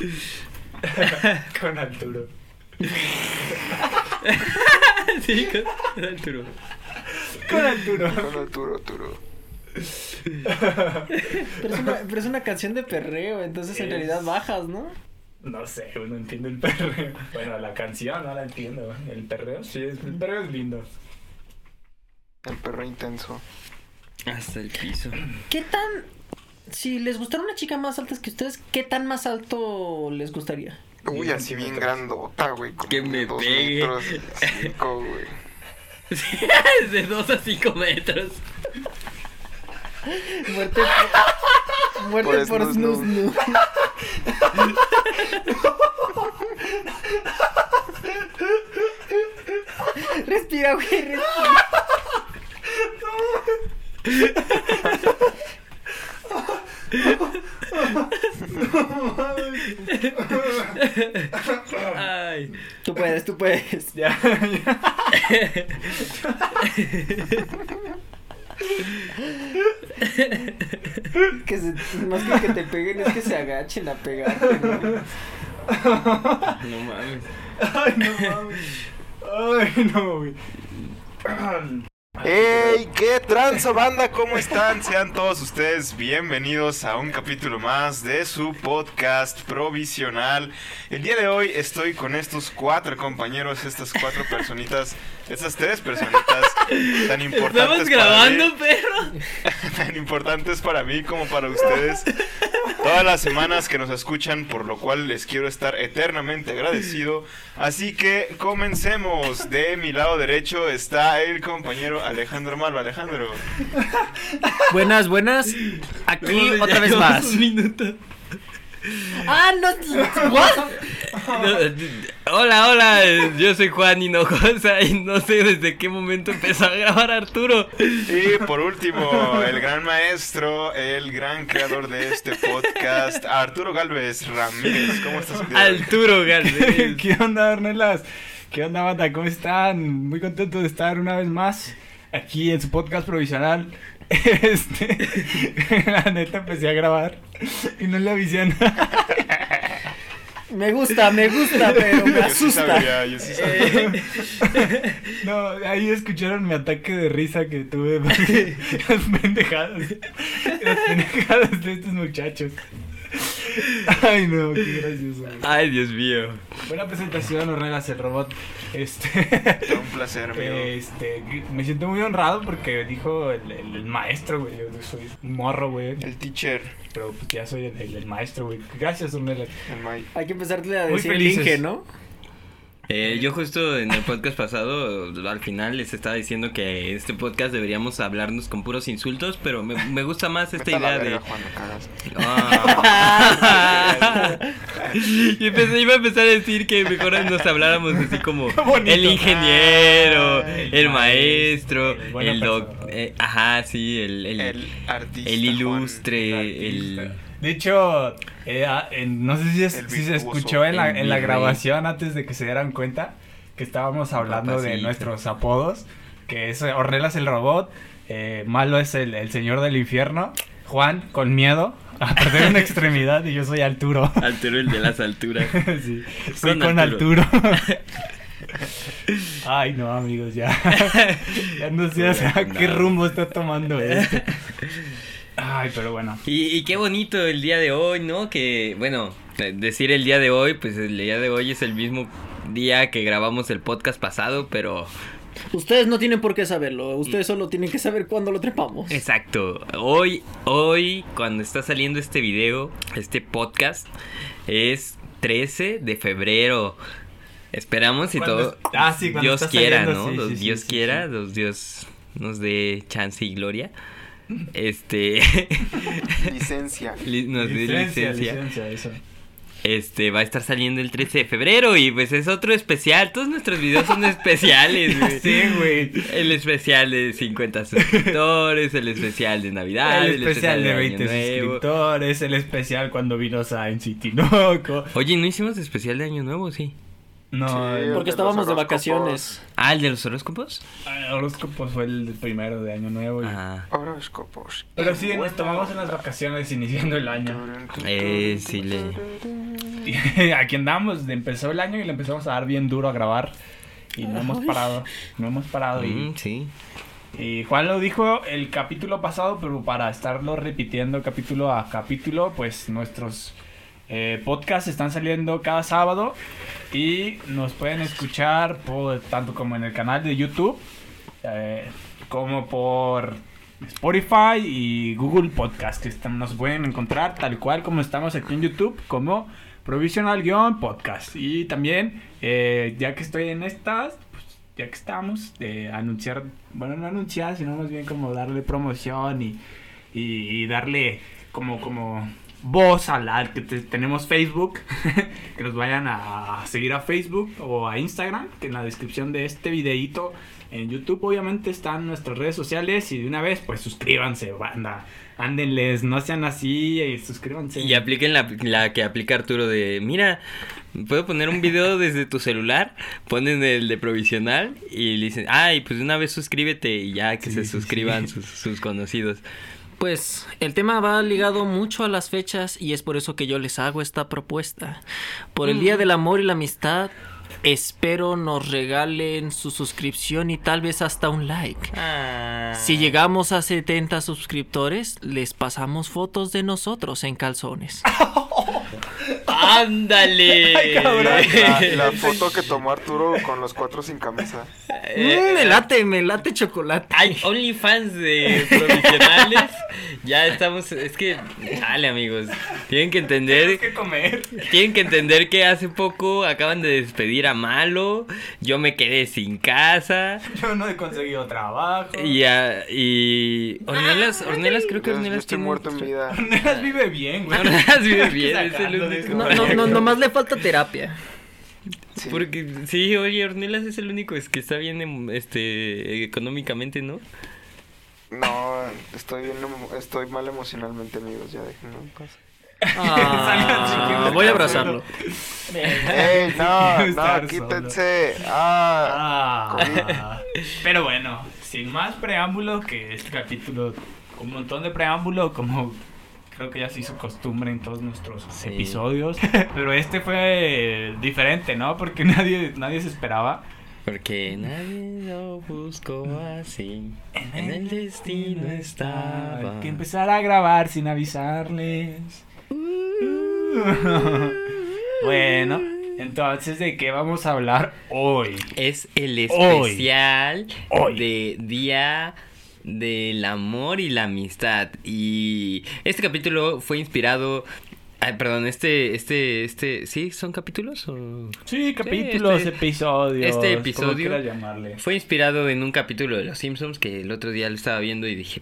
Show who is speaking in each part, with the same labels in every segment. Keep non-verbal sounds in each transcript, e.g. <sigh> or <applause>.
Speaker 1: <laughs> Con Arturo. <laughs>
Speaker 2: sí, con Arturo.
Speaker 1: Con Arturo.
Speaker 3: Con Arturo, Arturo. <laughs>
Speaker 4: Pero es, una, pero es una canción de perreo, entonces en realidad bajas, ¿no?
Speaker 1: No sé, no entiendo el perreo. Bueno, la canción no la entiendo. El perreo sí, es, el perreo es lindo.
Speaker 3: El perro intenso.
Speaker 2: Hasta el piso.
Speaker 4: ¿Qué tan... Si les gustara una chica más alta que ustedes, ¿qué tan más alto les gustaría?
Speaker 3: Uy, así bien grandota, güey.
Speaker 2: Que me
Speaker 3: de dos
Speaker 2: pegue.
Speaker 3: metros <laughs> cinco, güey. <laughs>
Speaker 2: de 2 a 5 metros.
Speaker 4: Muerte por, muerte
Speaker 3: Por
Speaker 4: por
Speaker 3: snus,
Speaker 4: snus,
Speaker 3: nu.
Speaker 4: nu. Respira, güey, respira. <laughs>
Speaker 2: Ay.
Speaker 4: Tú puedes, tú puedes.
Speaker 1: Ya, ya.
Speaker 4: Que se, más que que te peguen es que se agachen a pegarte, ¿no?
Speaker 2: No mames.
Speaker 1: Ay, no mames. Ay, no, güey.
Speaker 3: ¡Ey! ¿Qué tranza, banda? ¿Cómo están? Sean todos ustedes bienvenidos a un capítulo más de su podcast provisional. El día de hoy estoy con estos cuatro compañeros, estas cuatro personitas, estas tres personitas tan importantes
Speaker 2: Estamos grabando,
Speaker 3: para mí,
Speaker 2: perro. <laughs>
Speaker 3: tan importantes para mí como para ustedes. Todas las semanas que nos escuchan, por lo cual les quiero estar eternamente agradecido. Así que comencemos. De mi lado derecho está el compañero Alejandro Malva. Alejandro.
Speaker 4: Buenas, buenas. Aquí otra vez más. Ah, no. ¿What?
Speaker 2: No, hola, hola, eh, yo soy Juan Hinojosa y no sé desde qué momento empezó a grabar Arturo.
Speaker 3: Y por último, el gran maestro, el gran creador de este podcast, Arturo Galvez Ramírez. ¿Cómo estás?
Speaker 2: Arturo Galvez. <laughs>
Speaker 1: ¿Qué onda, Ornelas? ¿Qué onda, banda? ¿Cómo están? Muy contento de estar una vez más aquí en su podcast provisional. <laughs> Este, <laughs> la neta empecé a grabar y no le avisé a nadie.
Speaker 4: Me gusta, me gusta, pero me
Speaker 3: Yo sí
Speaker 4: asusta.
Speaker 3: sabía, yo sí sabía. <laughs>
Speaker 1: No, ahí escucharon mi ataque de risa que tuve las pendejadas, las pendejadas de estos muchachos. Ay, no, qué gracioso. güey.
Speaker 2: Ay, Dios mío.
Speaker 1: Buena presentación, Ornelas, el robot. Este,
Speaker 3: un placer, amigo.
Speaker 1: este, me siento muy honrado porque dijo el, el- el maestro, güey. Yo soy un morro, güey.
Speaker 3: El teacher,
Speaker 1: Pero pues ya soy el, el- el maestro, güey. Gracias, Ornelas.
Speaker 4: Hay que empezarle a decir. Inge, ¿no?
Speaker 2: Eh, yo justo en el podcast pasado, al final les estaba diciendo que este podcast deberíamos hablarnos con puros insultos, pero me, me gusta más esta idea de... Ah. <laughs> y empecé, iba a empezar a decir que mejor nos habláramos así como <laughs> el ingeniero,
Speaker 1: Ah, el
Speaker 2: el maestro,
Speaker 1: el
Speaker 2: el doc, eh, ajá, sí, el, el,
Speaker 3: El artista.
Speaker 2: el
Speaker 3: Juan.
Speaker 2: ilustre, el...
Speaker 1: De hecho, eh, ah, en- no sé si, es-
Speaker 3: El
Speaker 1: si se escuchó en la, en grabación antes de que se dieran cuenta que estábamos hablando de nuestros apodos, que es Ornelas el robot, eh, Malo es el, el señor del infierno, Juan con miedo a perder una <laughs> extremidad y yo soy Arturo.
Speaker 2: Arturo el de las alturas. <laughs>
Speaker 1: sí, soy
Speaker 2: Con
Speaker 1: con
Speaker 2: Arturo.
Speaker 1: Arturo. <laughs> Ay, no, amigos, ya. ya no sé hacia qué rumbo está tomando esto. Ay, pero bueno.
Speaker 2: Y, y qué bonito el día de hoy, ¿no? Que, bueno, decir el día de hoy, pues el día de hoy es el mismo día que grabamos el podcast pasado, pero...
Speaker 4: Ustedes no tienen por qué saberlo. Ustedes solo tienen que saber cuándo lo trepamos.
Speaker 2: Exacto. Hoy, hoy, cuando está saliendo este video, este podcast, es 13 de febrero. Esperamos y
Speaker 1: Cuando
Speaker 2: todo.
Speaker 1: es- ah, sí,
Speaker 2: Dios quiera,
Speaker 1: saliendo,
Speaker 2: ¿no?
Speaker 1: sí,
Speaker 2: Los-
Speaker 1: sí, sí,
Speaker 2: Dios
Speaker 1: sí,
Speaker 2: quiera,
Speaker 1: sí.
Speaker 2: los Dios nos dé chance y gloria. Este. <laughs>
Speaker 3: Licencia.
Speaker 2: li- nos dé licencia.
Speaker 1: licencia, eso.
Speaker 2: Este va a estar saliendo el 13 de febrero y pues es otro especial. Todos nuestros videos son especiales, güey. <laughs>
Speaker 1: Sí, güey.
Speaker 2: El especial de 50 suscriptores, el especial de Navidad,
Speaker 1: el especial de
Speaker 2: Año
Speaker 1: 20
Speaker 2: Nuevo.
Speaker 1: suscriptores, el especial cuando vino Science y Tinoco.
Speaker 2: Oye, ¿no hicimos especial de Año Nuevo? Sí.
Speaker 1: No,
Speaker 3: Sí,
Speaker 4: Porque estábamos de
Speaker 3: horóscopos.
Speaker 4: vacaciones.
Speaker 2: Ah, el de los horóscopos.
Speaker 1: el horóscopo fue el primero de Año Nuevo. y-
Speaker 2: Ah,
Speaker 3: Horóscopos.
Speaker 1: Pero sí, nos tomamos en las vacaciones iniciando el año.
Speaker 2: Eh, sí, le- <laughs>
Speaker 1: aquí andamos, empezó el año y le empezamos a dar bien duro a grabar. Y no hemos parado, no hemos parado. Y,
Speaker 2: Mm, sí.
Speaker 1: y Juan lo dijo el capítulo pasado, pero para estarlo repitiendo capítulo a capítulo, pues nuestros eh, podcasts están saliendo cada sábado y nos pueden escuchar por, tanto como en el canal de YouTube, eh, como por Spotify y Google Podcast, que están- nos pueden encontrar tal cual como estamos aquí en YouTube, como Provisional-Podcast. Y también, eh, ya que estoy en estas, pues, ya que estamos, de anunciar, bueno, no anunciar, sino más bien como darle promoción y, y, y darle como, como voz a la que te- tenemos Facebook, <laughs> que nos vayan a, seguir a Facebook o a Instagram, que en la descripción de este videito en YouTube obviamente están nuestras redes sociales y de una vez pues suscríbanse, banda, ándenles, no sean así y suscríbanse.
Speaker 2: Y apliquen la, la que aplica Arturo de, mira, puedo poner un video <laughs> desde tu celular, ponen el de provisional y dicen, ay, pues de una vez suscríbete y ya que
Speaker 1: Sí,
Speaker 2: se suscriban
Speaker 1: sí.
Speaker 2: Sus, sus conocidos.
Speaker 4: Pues el tema va ligado mucho a las fechas y es por eso que yo les hago esta propuesta. Por el Día del Amor y la Amistad, espero nos regalen su suscripción y tal vez hasta un like.
Speaker 2: Ah.
Speaker 4: Si llegamos a 70 suscriptores, les pasamos fotos de nosotros en calzones. <laughs>
Speaker 2: ¡Ándale!
Speaker 1: Ay, cabrón.
Speaker 3: La, la <laughs> foto que tomó Arturo con los cuatro sin camisa.
Speaker 4: Mm, me late, me late chocolate.
Speaker 2: Hay OnlyFans de provisionales. ya estamos. Es que. Dale, amigos. Tienen que
Speaker 1: Tienes
Speaker 2: entender.
Speaker 1: que comer.
Speaker 2: Tienen que entender que hace poco acaban de despedir a Malo. Yo me quedé sin casa.
Speaker 1: Yo no he conseguido trabajo.
Speaker 2: Y, a- y Ornelas, Ornelas, creo que
Speaker 3: Yo, yo
Speaker 2: Ornelas
Speaker 3: estoy
Speaker 2: tiene-
Speaker 3: muerto en vida.
Speaker 1: Ornelas vive bien, güey.
Speaker 2: Ornelas vive bien, es el único.
Speaker 4: No. <laughs> no, no, nomás le falta terapia.
Speaker 3: Sí.
Speaker 2: Porque sí, oye, Ornelas es el único es que está bien em, este económicamente, ¿no?
Speaker 3: No, estoy bien, emo- estoy mal emocionalmente, amigos. Ya déjenme en paz.
Speaker 4: Ah, <laughs> voy a abrazarlo.
Speaker 3: ¡Ey, no, <laughs> no, quítense! ¡Ah!
Speaker 1: Ah, pero bueno, sin más preámbulo, que este capítulo, un montón de preámbulo, como creo que ya se hizo costumbre en todos nuestros
Speaker 2: Sí.
Speaker 1: episodios. <laughs> Pero este fue diferente, ¿no? Porque <laughs> nadie, nadie se esperaba.
Speaker 2: Porque nadie lo buscó así. En el destino estaba.
Speaker 1: Que empezar a grabar sin avisarles. bueno, entonces, ¿de qué vamos a hablar hoy?
Speaker 2: Es el
Speaker 1: Hoy.
Speaker 2: especial
Speaker 1: Hoy.
Speaker 2: de Día del Amor y la Amistad. Y este capítulo fue inspirado. Ay, perdón, este, este, este, ¿sí? ¿Son capítulos? O...
Speaker 1: Sí, capítulos,
Speaker 2: este-
Speaker 1: episodios.
Speaker 2: este episodio
Speaker 1: llamarle.
Speaker 2: Fue inspirado en un capítulo de Los Simpsons que el otro día lo estaba viendo y dije,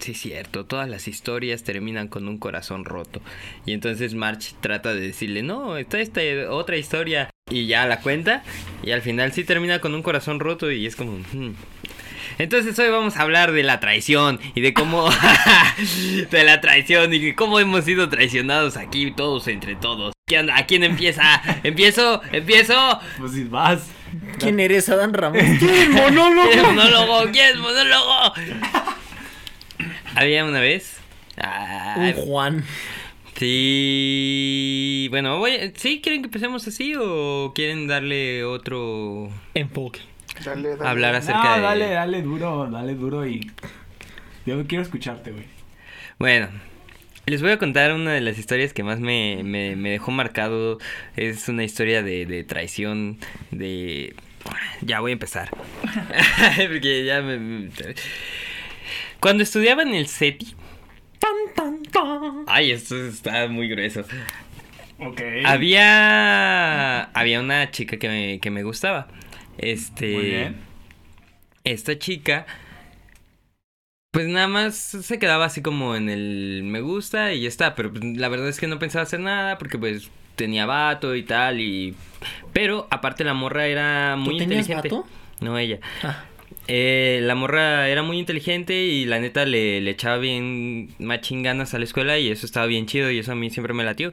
Speaker 2: sí es cierto, todas las historias terminan con un corazón roto. Y entonces March trata de decirle, no, está esta otra historia. Y ya la cuenta y al final sí termina con un corazón roto y es como... "Hmm". Entonces hoy vamos a hablar de la traición y de cómo... <laughs> de la traición y de cómo hemos sido traicionados aquí todos entre todos. ¿Quién, ¿A quién empieza? ¿Empiezo? ¿Empiezo?
Speaker 1: Pues si vas.
Speaker 4: ¿Quién eres, Adán Ramos? <laughs>
Speaker 2: monólogo? ¿Quieres monólogo? ¿Quieres monólogo? Había una vez. Ah,
Speaker 4: Un Juan.
Speaker 2: sí. Bueno, voy, ¿sí quieren que empecemos así o quieren darle otro
Speaker 4: Enfoque.
Speaker 3: Dale, dale.
Speaker 2: hablar acerca
Speaker 1: No,
Speaker 2: de
Speaker 1: dale, dale duro, dale duro y. Yo quiero escucharte, güey.
Speaker 2: Bueno, les voy a contar una de las historias que más me, me, me dejó marcado. Es una historia de, de traición, de... Ya voy a empezar. <laughs> <laughs> Porque ya me... Cuando estudiaba en el SETI... Ay, esto está muy grueso.
Speaker 1: Ok.
Speaker 2: Había... Había una chica que me, que me gustaba. Este...
Speaker 1: Muy bien.
Speaker 2: esta chica, pues nada más se quedaba así como en el me gusta y ya está, pero pues, la verdad es que no pensaba hacer nada porque pues tenía vato y tal y pero aparte la morra era muy
Speaker 4: ¿Tú tenías
Speaker 2: inteligente.
Speaker 4: vato?
Speaker 2: No ella.
Speaker 4: Ah,
Speaker 2: Eh, la morra era muy inteligente y la neta le, le echaba bien machín ganas a la escuela y eso estaba bien chido y eso a mí siempre me latió.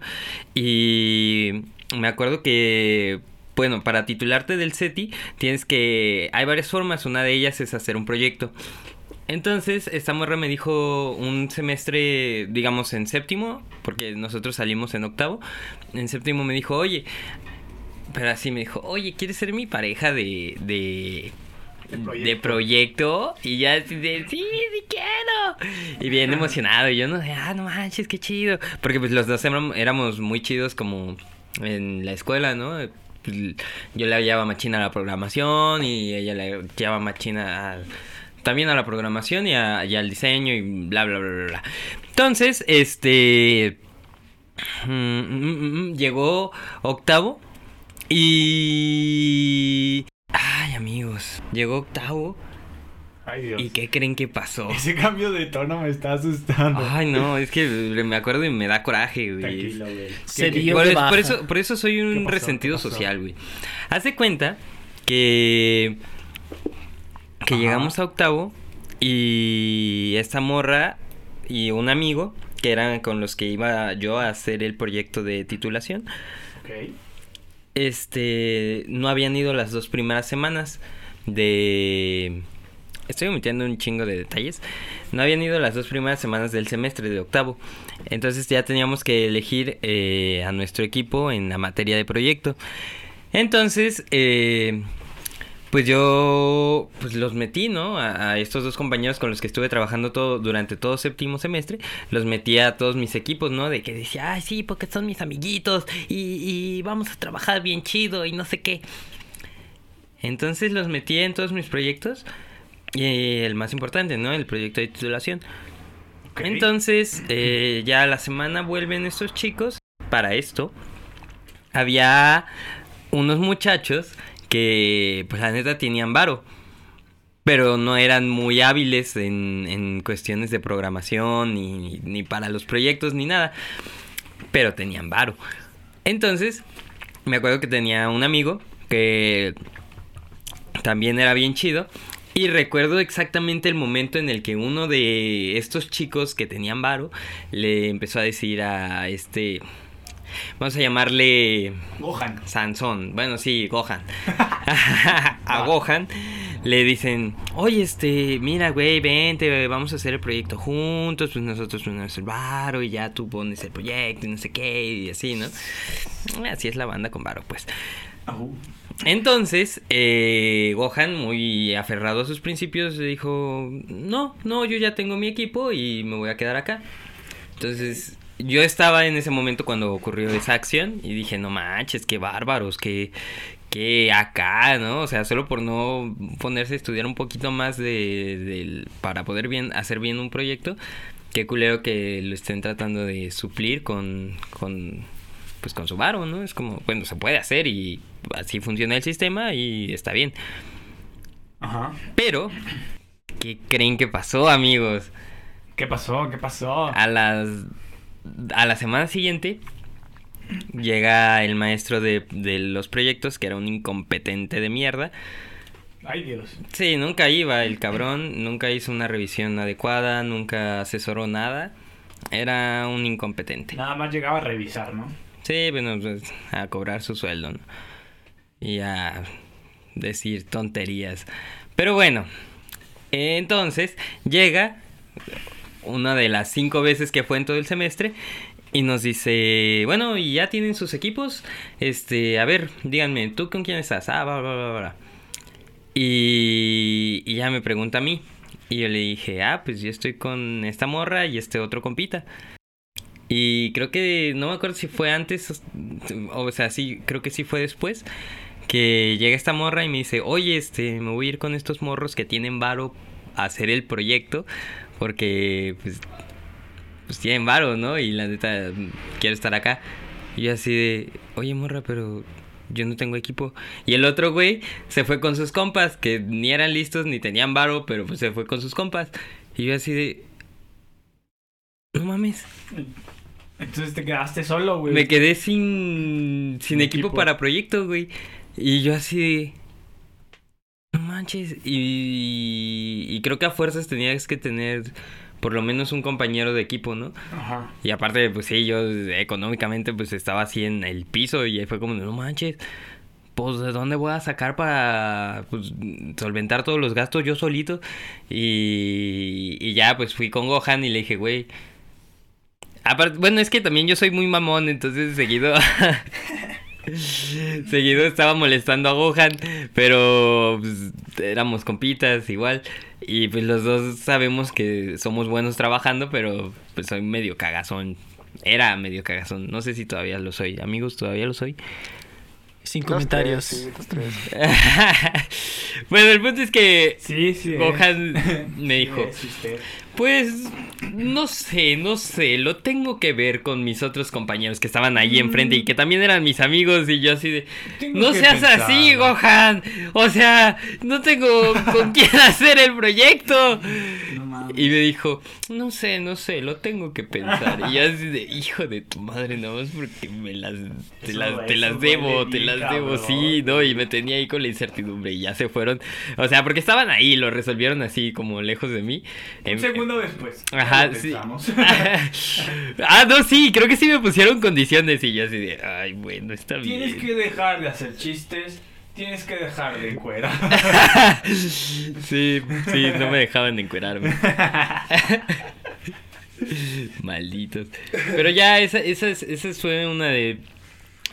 Speaker 2: Y me acuerdo que, bueno, para titularte del SETI tienes que... Hay varias formas, una de ellas es hacer un proyecto. Entonces, esta morra me dijo un semestre, digamos, en séptimo, porque nosotros salimos en octavo. En séptimo me dijo, oye, pero así me dijo, oye, ¿quieres ser mi pareja de, de,
Speaker 1: De
Speaker 2: de
Speaker 1: proyecto.
Speaker 2: Y ya así de, sí, sí quiero. Y bien emocionado, y yo no sé, ah, no manches, qué chido. Porque pues los dos éram- éramos muy chidos como en la escuela, ¿no? Yo le llevaba machina a la programación y ella le llevaba machina también a la programación y, a- al diseño y bla, bla, bla, bla, bla. Entonces, este... mm, mm, mm, llegó octavo y... Ay, amigos, llegó octavo
Speaker 1: Ay, Dios.
Speaker 2: y ¿qué creen que pasó? <laughs>
Speaker 1: Ese cambio de tono me está asustando.
Speaker 2: Ay, no, es que me acuerdo y me da coraje, güey.
Speaker 1: Tranquilo, güey.
Speaker 4: Se
Speaker 1: ¿Qué- qué-
Speaker 4: dio
Speaker 2: por, eso, por eso soy un resentido social, güey. Haz de cuenta que, que
Speaker 1: Ajá.
Speaker 2: llegamos a octavo y esta morra y un amigo, que eran con los que iba yo a hacer el proyecto de titulación,
Speaker 1: Ok.
Speaker 2: este, no habían ido las dos primeras semanas de... Estoy omitiendo un chingo de detalles. No habían ido las dos primeras semanas del semestre de octavo. Entonces ya teníamos que elegir eh, a nuestro equipo en la materia de proyecto. Entonces, eh, pues yo pues los metí, ¿no? A, estos dos compañeros con los que estuve trabajando todo durante todo séptimo semestre, los metí a todos mis equipos, ¿no? De que decía, ay, sí, porque son mis amiguitos y, y vamos a trabajar bien chido y no sé qué. Entonces los metí en todos mis proyectos y el más importante, ¿no? El proyecto de titulación. Entonces, eh, ya a la semana vuelven estos chicos. Para esto, había unos muchachos que, pues la neta, tenían varo. Pero no eran muy hábiles en, en cuestiones de programación, ni, ni para los proyectos, ni nada. Pero tenían varo. Entonces, me acuerdo que tenía un amigo que también era bien chido. Y recuerdo exactamente el momento en el que uno de estos chicos que tenían varo le empezó a decir a este. Vamos a llamarle
Speaker 1: Gohan.
Speaker 2: Sansón. Bueno, sí, Gohan. <laughs> <laughs> a Gohan le dicen: Oye, este, mira, güey, vente, vamos a hacer el proyecto juntos. Pues nosotros ponemos el varo y ya tú pones el proyecto y no sé qué, y así, ¿no? Así es la banda con varo, pues. Entonces, eh, Gohan, muy aferrado a sus principios, dijo, no, no, yo ya tengo mi equipo y me voy a quedar acá. Entonces, yo estaba en ese momento cuando ocurrió esa acción y dije, no manches, qué bárbaros, que, que acá, ¿no? O sea, solo por no ponerse a estudiar un poquito más de, del- para poder bien, hacer bien un proyecto, qué culero que lo estén tratando de suplir con, con pues con su varo, ¿no? Es como, bueno, se puede hacer y así funciona el sistema y está bien.
Speaker 1: Ajá.
Speaker 2: Pero, ¿qué creen que pasó, amigos?
Speaker 1: ¿Qué pasó? ¿Qué pasó?
Speaker 2: A las a la semana siguiente llega el maestro de, de los proyectos, que era un incompetente de mierda.
Speaker 1: Ay, Dios.
Speaker 2: Sí, nunca iba el cabrón, nunca hizo una revisión adecuada, nunca asesoró nada. Era un incompetente.
Speaker 1: Nada más llegaba a revisar, ¿no?
Speaker 2: Sí, bueno, pues, a cobrar su sueldo. Y a decir tonterías. Pero bueno, entonces llega una de las cinco veces que fue en todo el semestre y nos dice, bueno, ¿y ya tienen sus equipos? Este, a ver, díganme, ¿tú con quién estás? Ah, bla, bla, bla, bla. Y, y ya me pregunta a mí. Y yo le dije, ah, pues yo estoy con esta morra y este otro compita. Y creo que, no me acuerdo si fue antes, o sea, sí, creo que sí fue después, que llega esta morra y me dice, oye, este, me voy a ir con estos morros que tienen varo a hacer el proyecto, porque, pues, pues tienen varo, ¿no? Y la neta, quiero estar acá. Y yo así de, oye, morra, pero yo no tengo equipo. Y el otro güey se fue con sus compas, que ni eran listos ni tenían varo, pero pues se fue con sus compas. Y yo así de, no mames.
Speaker 1: Entonces te quedaste solo, güey.
Speaker 2: Me quedé sin, sin equipo,
Speaker 1: equipo.
Speaker 2: para proyecto, güey. Y yo así. No manches. Y, y creo que a fuerzas tenías que tener por lo menos un compañero de equipo, ¿no?
Speaker 1: Ajá.
Speaker 2: Y aparte, pues sí, yo económicamente pues estaba así en el piso y ahí fue como, no manches. pues, ¿de dónde voy a sacar para pues, solventar todos los gastos yo solito? Y, y ya, pues fui con Gohan y le dije, güey. Aparte, bueno, es que también yo soy muy mamón, entonces seguido. <laughs> seguido estaba molestando a Gohan, pero pues, éramos compitas igual. Y pues los dos sabemos que somos buenos trabajando, pero pues soy medio cagazón. Era medio cagazón. No sé si todavía lo soy. Amigos, todavía lo soy.
Speaker 4: Sin comentarios.
Speaker 3: tres, sí, dos, tres. <laughs>
Speaker 2: bueno, el punto es que
Speaker 1: Sí, sí.
Speaker 2: Gohan
Speaker 1: es. <laughs>
Speaker 2: me
Speaker 1: Sí
Speaker 2: dijo. Pues no sé, no sé, lo tengo que ver con mis otros compañeros que estaban ahí enfrente y que también eran mis amigos y yo así de,
Speaker 1: Tengo
Speaker 2: no seas así,
Speaker 1: pensarlo".
Speaker 2: Gohan, o sea, no tengo con <laughs> quién hacer el proyecto.
Speaker 1: No.
Speaker 2: Y me dijo, no sé, no sé, lo tengo que pensar. Y yo así de, hijo de tu madre, nada más porque me las, te las, te las debo, te las debo, sí, ¿no? Y me tenía ahí con la incertidumbre y ya se fueron. O sea, porque estaban ahí, lo resolvieron así como lejos de mí.
Speaker 1: Un Después.
Speaker 2: Ajá, sí. <laughs> ah, no, sí, creo que sí me pusieron condiciones y yo así de, ay, bueno, está bien.
Speaker 1: Tienes que dejar de hacer chistes. Tienes que dejar de encuerar. <laughs>
Speaker 2: sí, sí, no me dejaban encuerarme. <laughs> Malditos. Pero ya, esa, esa, es- esa fue una de,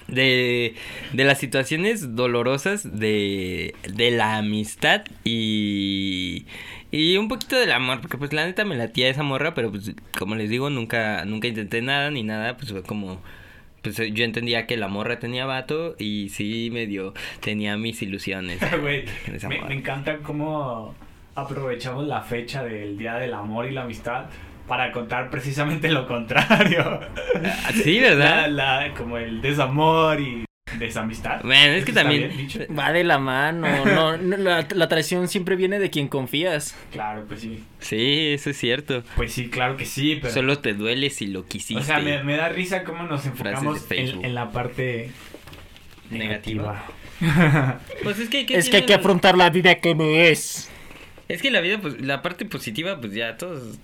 Speaker 2: de, de las situaciones dolorosas de, de la amistad y, y un poquito del amor, porque pues la neta me latía esa morra, pero pues como les digo, nunca, nunca intenté nada ni nada, pues fue como... Pues yo entendía que la morra tenía vato y sí medio tenía mis ilusiones. <laughs> Esa
Speaker 1: me, encanta cómo aprovechamos la fecha del Día del Amor y la Amistad para contar precisamente lo contrario.
Speaker 2: Ah, Sí, ¿verdad? <laughs>
Speaker 1: La- la- como el desamor y desamistad.
Speaker 2: Bueno, es que
Speaker 1: ¿Está
Speaker 2: también-?
Speaker 4: Va de la mano. No, no, la, la traición siempre viene de quien confías.
Speaker 1: Claro, pues sí.
Speaker 2: Sí, eso es cierto.
Speaker 1: Pues sí, claro que sí, pero...
Speaker 2: Solo te duele si lo quisiste.
Speaker 1: o sea, me, me da risa cómo nos enfocamos en, en la parte
Speaker 2: Negativa.
Speaker 1: negativa.
Speaker 2: Pues es que,
Speaker 4: Es que hay que afrontar la vida como es.
Speaker 2: Es que la vida, pues, la parte positiva, pues ya todos.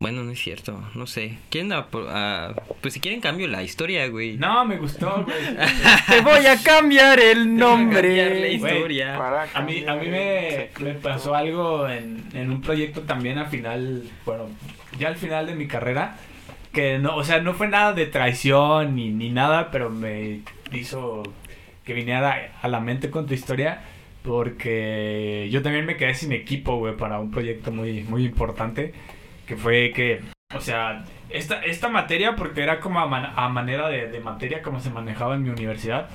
Speaker 2: Bueno, no es cierto, no sé. ¿Quieren a- a- pues si quieren cambio la historia, güey.
Speaker 1: no, me gustó, güey. <laughs>
Speaker 4: Te voy a cambiar el
Speaker 2: Cambiar la
Speaker 4: nombre.
Speaker 2: historia.
Speaker 3: Para
Speaker 1: A mí, a mí me, me pasó algo en, en un proyecto también al final, bueno, ya al final de mi carrera, que no, o sea, no fue nada de traición ni, ni nada, pero me hizo que viniera a la mente con tu historia, porque yo también me quedé sin equipo, güey, para un proyecto muy, muy importante, que fue que, o sea, esta, esta materia, porque era como a, man- a manera de, de materia como se manejaba en mi universidad,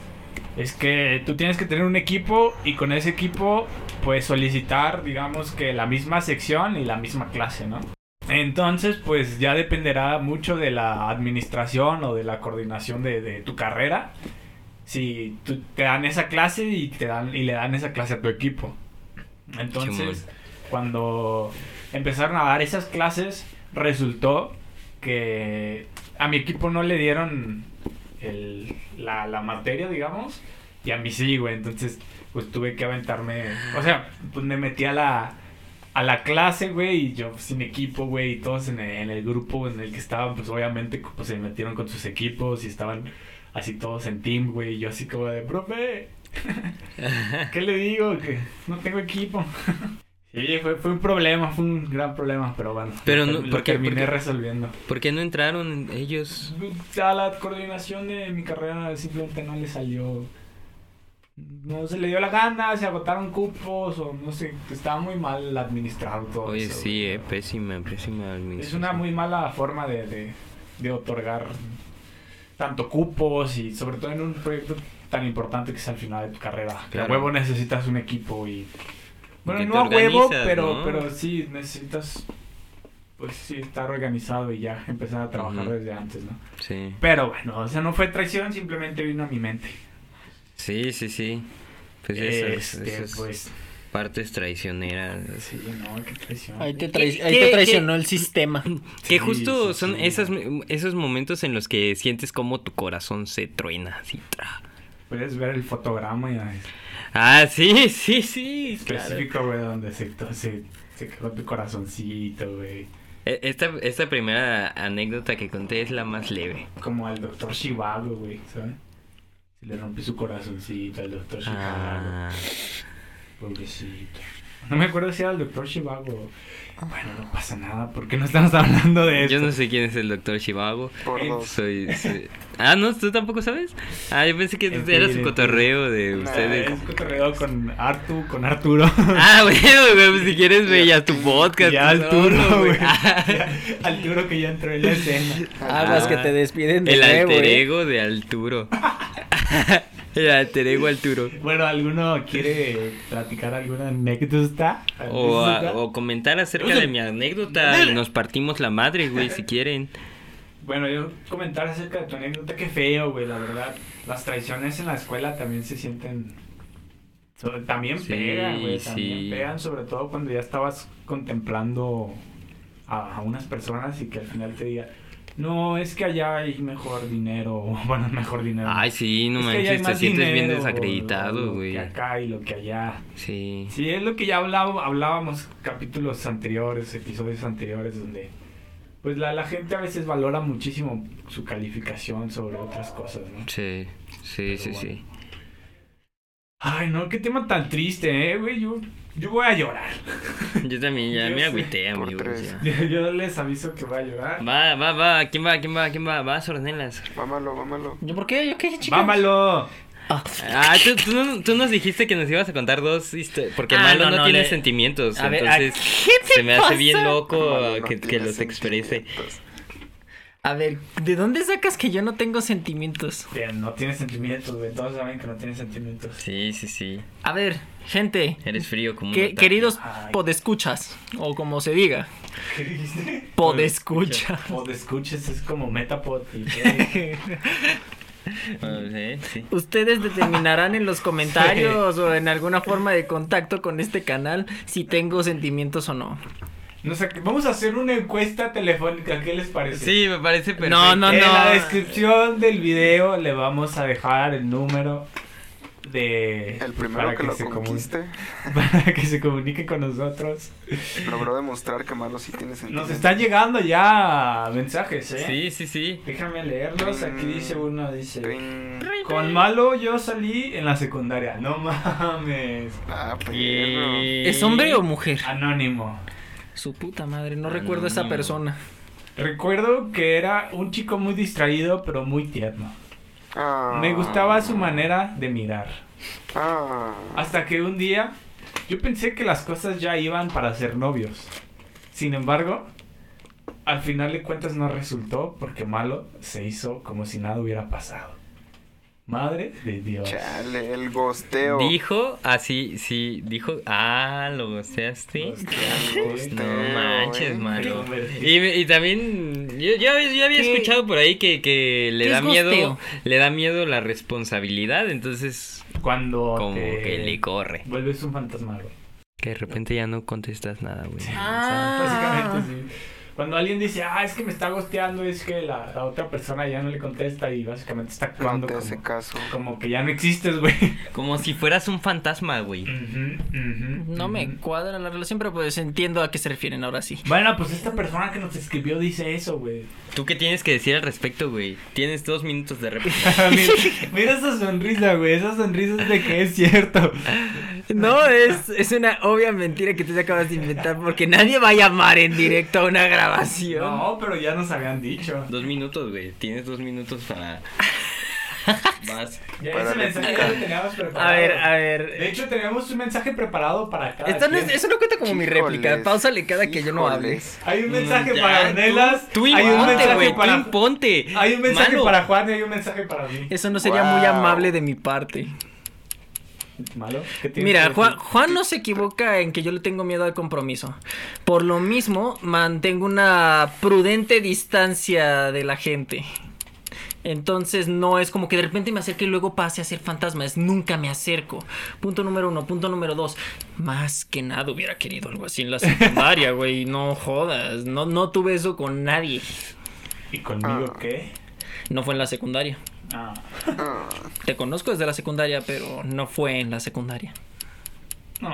Speaker 1: es que tú tienes que tener un equipo y con ese equipo pues solicitar digamos que la misma sección y la misma clase, ¿no? Entonces pues ya dependerá mucho de la administración o de la coordinación de, de tu carrera. Si tú- te dan esa clase y te dan y le dan esa clase a tu equipo. Entonces, cuando empezaron a dar esas clases, resultó que a mi equipo no le dieron el- la, la materia, digamos, y a mí sí, güey. Entonces, pues tuve que aventarme. O sea, pues me metí a la, a la clase, güey, y yo sin equipo, güey, y todos en el, en el grupo en el que estaban, pues obviamente pues, se metieron con sus equipos y estaban así todos en team, güey, y yo así como de, profe, <laughs> ¿qué le digo? Que no tengo equipo. <laughs> Sí, fue, fue un problema, fue un gran problema, pero bueno,
Speaker 2: Pero no-
Speaker 1: lo
Speaker 2: ¿por qué-
Speaker 1: terminé
Speaker 2: por qué?
Speaker 1: resolviendo.
Speaker 2: ¿Por qué no entraron ellos?
Speaker 1: A la coordinación de mi carrera simplemente no le salió. No se le dio la gana, se agotaron cupos o no sé, estaba muy mal administrado todo
Speaker 2: Oye,
Speaker 1: eso,
Speaker 2: sí, eh, pésima, pésima
Speaker 1: Es
Speaker 2: administración.
Speaker 1: una muy mala forma de, de, de otorgar tanto cupos y sobre todo en un proyecto tan importante que es al final de tu carrera. Que a
Speaker 2: Claro.
Speaker 1: huevo necesitas un equipo y... Bueno, no a huevo, pero,
Speaker 2: ¿no?
Speaker 1: pero sí necesitas... Pues sí, estar organizado y ya empezar a trabajar
Speaker 2: Ujú.
Speaker 1: desde antes, ¿no?
Speaker 2: Sí,
Speaker 1: Pero bueno, o sea, no fue traición, simplemente vino a mi mente.
Speaker 2: sí, sí, sí. Pues
Speaker 1: este,
Speaker 2: esas
Speaker 1: pues,
Speaker 2: partes traicioneras.
Speaker 1: sí, no, qué traición.
Speaker 4: Ahí te,
Speaker 2: ¿Qué-
Speaker 4: trai- ahí
Speaker 2: qué-
Speaker 4: te traicionó el sistema. <laughs>
Speaker 2: Que
Speaker 1: Sí,
Speaker 2: justo
Speaker 1: sí,
Speaker 2: son
Speaker 1: sí.
Speaker 2: esas, esos momentos en los que sientes como tu corazón se truena así. tra.
Speaker 1: Puedes ver el fotograma y ah,
Speaker 2: sí, sí, sí. claro.
Speaker 1: específico, güey, donde se, se, se quedó tu corazoncito, güey.
Speaker 2: E- Esta, esta primera anécdota que conté es la más leve.
Speaker 1: Como el doctor Shivago, güey, ¿sabes? Se le rompió su corazoncito al doctor Chicago.
Speaker 2: Ah,
Speaker 1: Pobrecito. No me acuerdo si era el doctor Chivago. Bueno, no pasa nada. ¿Por qué no estamos hablando de esto?
Speaker 2: yo no sé quién es el doctor Chivago.
Speaker 3: Por dos.
Speaker 2: Soy, soy- Ah, no, tú tampoco sabes. Ah, yo pensé que
Speaker 1: En
Speaker 2: era
Speaker 1: fin,
Speaker 2: su cotorreo de
Speaker 3: Nah,
Speaker 2: ustedes.
Speaker 1: Es cotorreo con Artu, con Arturo.
Speaker 2: Ah, bueno, güey, pues si quieres, ve ya tu podcast.
Speaker 1: ya Arturo,
Speaker 2: solo,
Speaker 1: güey.
Speaker 2: Ah,
Speaker 1: Arturo que ya entró en la escena.
Speaker 4: Aguas
Speaker 2: Ah,
Speaker 4: que te despiden de
Speaker 2: El
Speaker 4: nuevo,
Speaker 2: alter
Speaker 4: ¿eh?
Speaker 2: ego de Arturo. <laughs> el alter ego Arturo.
Speaker 1: Bueno, ¿alguno quiere platicar alguna anécdota?
Speaker 2: O, a-
Speaker 1: ¿Anécdota?
Speaker 2: o comentar acerca de mi anécdota y nos partimos la madre, güey, si quieren.
Speaker 1: Bueno, yo comentar acerca de tu anécdota, qué feo, güey, la verdad. Las traiciones en la escuela también se sienten... También
Speaker 2: Sí,
Speaker 1: pegan, güey, también
Speaker 2: sí.
Speaker 1: pegan, sobre todo cuando ya estabas contemplando a, a unas personas y que al final te diga, no, es que allá hay mejor dinero, <laughs> bueno, mejor dinero.
Speaker 2: Ay, sí, no
Speaker 1: Es
Speaker 2: manches, te sientes bien
Speaker 1: dinero,
Speaker 2: desacreditado,
Speaker 1: lo
Speaker 2: güey.
Speaker 1: que acá y lo que allá.
Speaker 2: Sí.
Speaker 1: Sí, es lo que ya hablaba- hablábamos capítulos anteriores, episodios anteriores, donde pues la, la gente a veces valora muchísimo su calificación sobre otras cosas, ¿no?
Speaker 2: Sí, sí,
Speaker 1: Pero
Speaker 2: sí,
Speaker 1: bueno.
Speaker 2: sí.
Speaker 1: Ay, no, qué tema tan triste, ¿eh, güey? Yo, yo voy a llorar. <laughs>
Speaker 2: Yo también ya
Speaker 1: Yo
Speaker 2: me agüité, amigos.
Speaker 1: Yo, <laughs> yo les aviso que voy a llorar.
Speaker 2: Va, va, va. ¿Quién va? ¿Quién va? ¿Quién va? Va, Sornelas.
Speaker 3: Vámalo, vámalo.
Speaker 4: ¿Yo por qué? ¿Yo qué, chicas?
Speaker 1: ¡Vámalo!
Speaker 4: Ah,
Speaker 2: Ah, tú, tú, no- tú nos dijiste que nos ibas a contar dos historias. Porque
Speaker 4: Ah,
Speaker 2: Malo
Speaker 4: no,
Speaker 2: no,
Speaker 4: no,
Speaker 2: tiene
Speaker 4: le-
Speaker 2: sentimientos.
Speaker 4: A ver,
Speaker 2: entonces
Speaker 4: ¿a- ¿qué te
Speaker 2: se me hace bien loco
Speaker 3: no
Speaker 2: que, los exprese.
Speaker 4: A ver, ¿de dónde sacas que yo no tengo sentimientos?
Speaker 1: Bien, no tiene sentimientos, güey. Todos saben que no tiene sentimientos.
Speaker 2: Sí, sí, sí.
Speaker 4: A ver, gente,
Speaker 2: Eres frío como un
Speaker 4: que,
Speaker 2: otaku.
Speaker 4: queridos
Speaker 1: Ay.
Speaker 4: podescuchas, o como se diga,
Speaker 1: ¿Qué dijiste?
Speaker 4: Podescucha. <laughs>
Speaker 1: Podescuchas es como Metapod. <laughs>
Speaker 2: sí.
Speaker 4: ustedes determinarán en los comentarios <laughs> o en alguna forma de contacto con este canal si tengo sentimientos o no.
Speaker 1: No sé, vamos a hacer una encuesta telefónica, ¿qué les parece?
Speaker 2: Sí, me parece perfecto.
Speaker 4: No, no,
Speaker 1: en
Speaker 4: no.
Speaker 1: la descripción del video le vamos a dejar el número de
Speaker 3: El primero que, lo
Speaker 1: se comun-
Speaker 3: conquiste <laughs>
Speaker 1: para que se comunique con nosotros.
Speaker 3: logró demostrar que Malo sí tiene
Speaker 1: Nos
Speaker 3: sentimientos.
Speaker 1: están llegando ya mensajes, ¿eh?
Speaker 2: Sí, sí, sí.
Speaker 1: Déjame leerlos. Aquí dice uno, dice... Con malo yo salí en la secundaria. No <laughs> mames.
Speaker 3: Ah,
Speaker 4: ¿Es hombre o mujer?
Speaker 1: Anónimo.
Speaker 4: Su puta madre, no recuerdo a esa persona.
Speaker 1: Recuerdo que era un chico muy distraído, pero muy tierno.
Speaker 3: Ah.
Speaker 1: Me gustaba su manera de mirar.
Speaker 3: Ah.
Speaker 1: Hasta que un día yo pensé que las cosas ya iban para ser novios. Sin embargo, al final de cuentas no resultó porque Malo se hizo como si nada hubiera pasado. Madre de Dios.
Speaker 3: Chale, el gosteo.
Speaker 2: Dijo así, sí, dijo. Ah, lo gosteaste.
Speaker 1: Hostia,
Speaker 2: No manches,
Speaker 3: eh.
Speaker 2: Y, y también, yo, yo, había- yo había
Speaker 4: ¿Qué?
Speaker 2: escuchado por ahí que, que le
Speaker 4: ¿Qué
Speaker 2: da miedo,
Speaker 4: gosteo?
Speaker 2: le da miedo la responsabilidad, entonces
Speaker 1: Cuando
Speaker 2: como
Speaker 1: te
Speaker 2: que le corre.
Speaker 1: vuelves un fantasma, güey.
Speaker 2: Que de repente ya no contestas nada, güey.
Speaker 4: Ah.
Speaker 1: Básicamente sí. Cuando alguien dice, ah, es que me está gosteando, es que la, la otra persona ya no le contesta y básicamente está actuando como,
Speaker 3: caso.
Speaker 1: como que ya no existes, güey.
Speaker 2: Como si fueras un fantasma, güey.
Speaker 4: No me cuadra la relación, pero pues entiendo a qué se refieren ahora sí.
Speaker 1: Bueno, pues esta persona que nos escribió dice eso, güey.
Speaker 2: ¿Tú qué tienes que decir al respecto, güey? Tienes dos minutos de réplica. <laughs>
Speaker 1: mira, mira esa sonrisa, güey. Esa sonrisa es de que es cierto.
Speaker 4: No, es, es una obvia mentira que tú te acabas de inventar porque nadie va a llamar en directo a una grabación.
Speaker 1: No, pero ya nos habían dicho.
Speaker 2: Dos minutos, güey. Tienes dos minutos para... <laughs> Vas.
Speaker 1: Ya
Speaker 3: Para
Speaker 1: ese mensaje ya lo teníamos preparado.
Speaker 4: A ver, a
Speaker 1: De
Speaker 4: ver.
Speaker 1: hecho, teníamos un mensaje preparado para cada
Speaker 4: Esto no es-
Speaker 1: quien.
Speaker 4: eso no cuenta como mi réplica. Pausale cada que yo no hable.
Speaker 1: Hay un mensaje
Speaker 2: Mm, Ya,
Speaker 1: para Ornelas.
Speaker 2: Tú, tú
Speaker 1: hay un
Speaker 2: imponte,
Speaker 1: mensaje
Speaker 2: güey. Tú
Speaker 1: para.
Speaker 2: imponte.
Speaker 1: Hay un mensaje
Speaker 2: Malo.
Speaker 1: para Juan y hay un mensaje para mí.
Speaker 4: Eso no sería muy amable de mi parte. <laughs>
Speaker 1: ¿Malo? ¿Qué tienes
Speaker 4: Mira, Juan? Juan no se equivoca en que yo le tengo miedo al compromiso. Por lo mismo, mantengo una prudente distancia de la gente. Entonces no es como que de repente me acerque y luego pase a ser fantasma. Es nunca me acerco. Punto número uno. Punto número dos. Más que nada hubiera querido algo así en la secundaria, <laughs> güey. No jodas. No, no tuve eso con nadie.
Speaker 1: ¿Y conmigo
Speaker 3: Ah.
Speaker 1: qué?
Speaker 4: No fue en la secundaria.
Speaker 1: Ah.
Speaker 3: Ah.
Speaker 4: Te conozco desde la secundaria, pero no fue en la secundaria.
Speaker 1: No,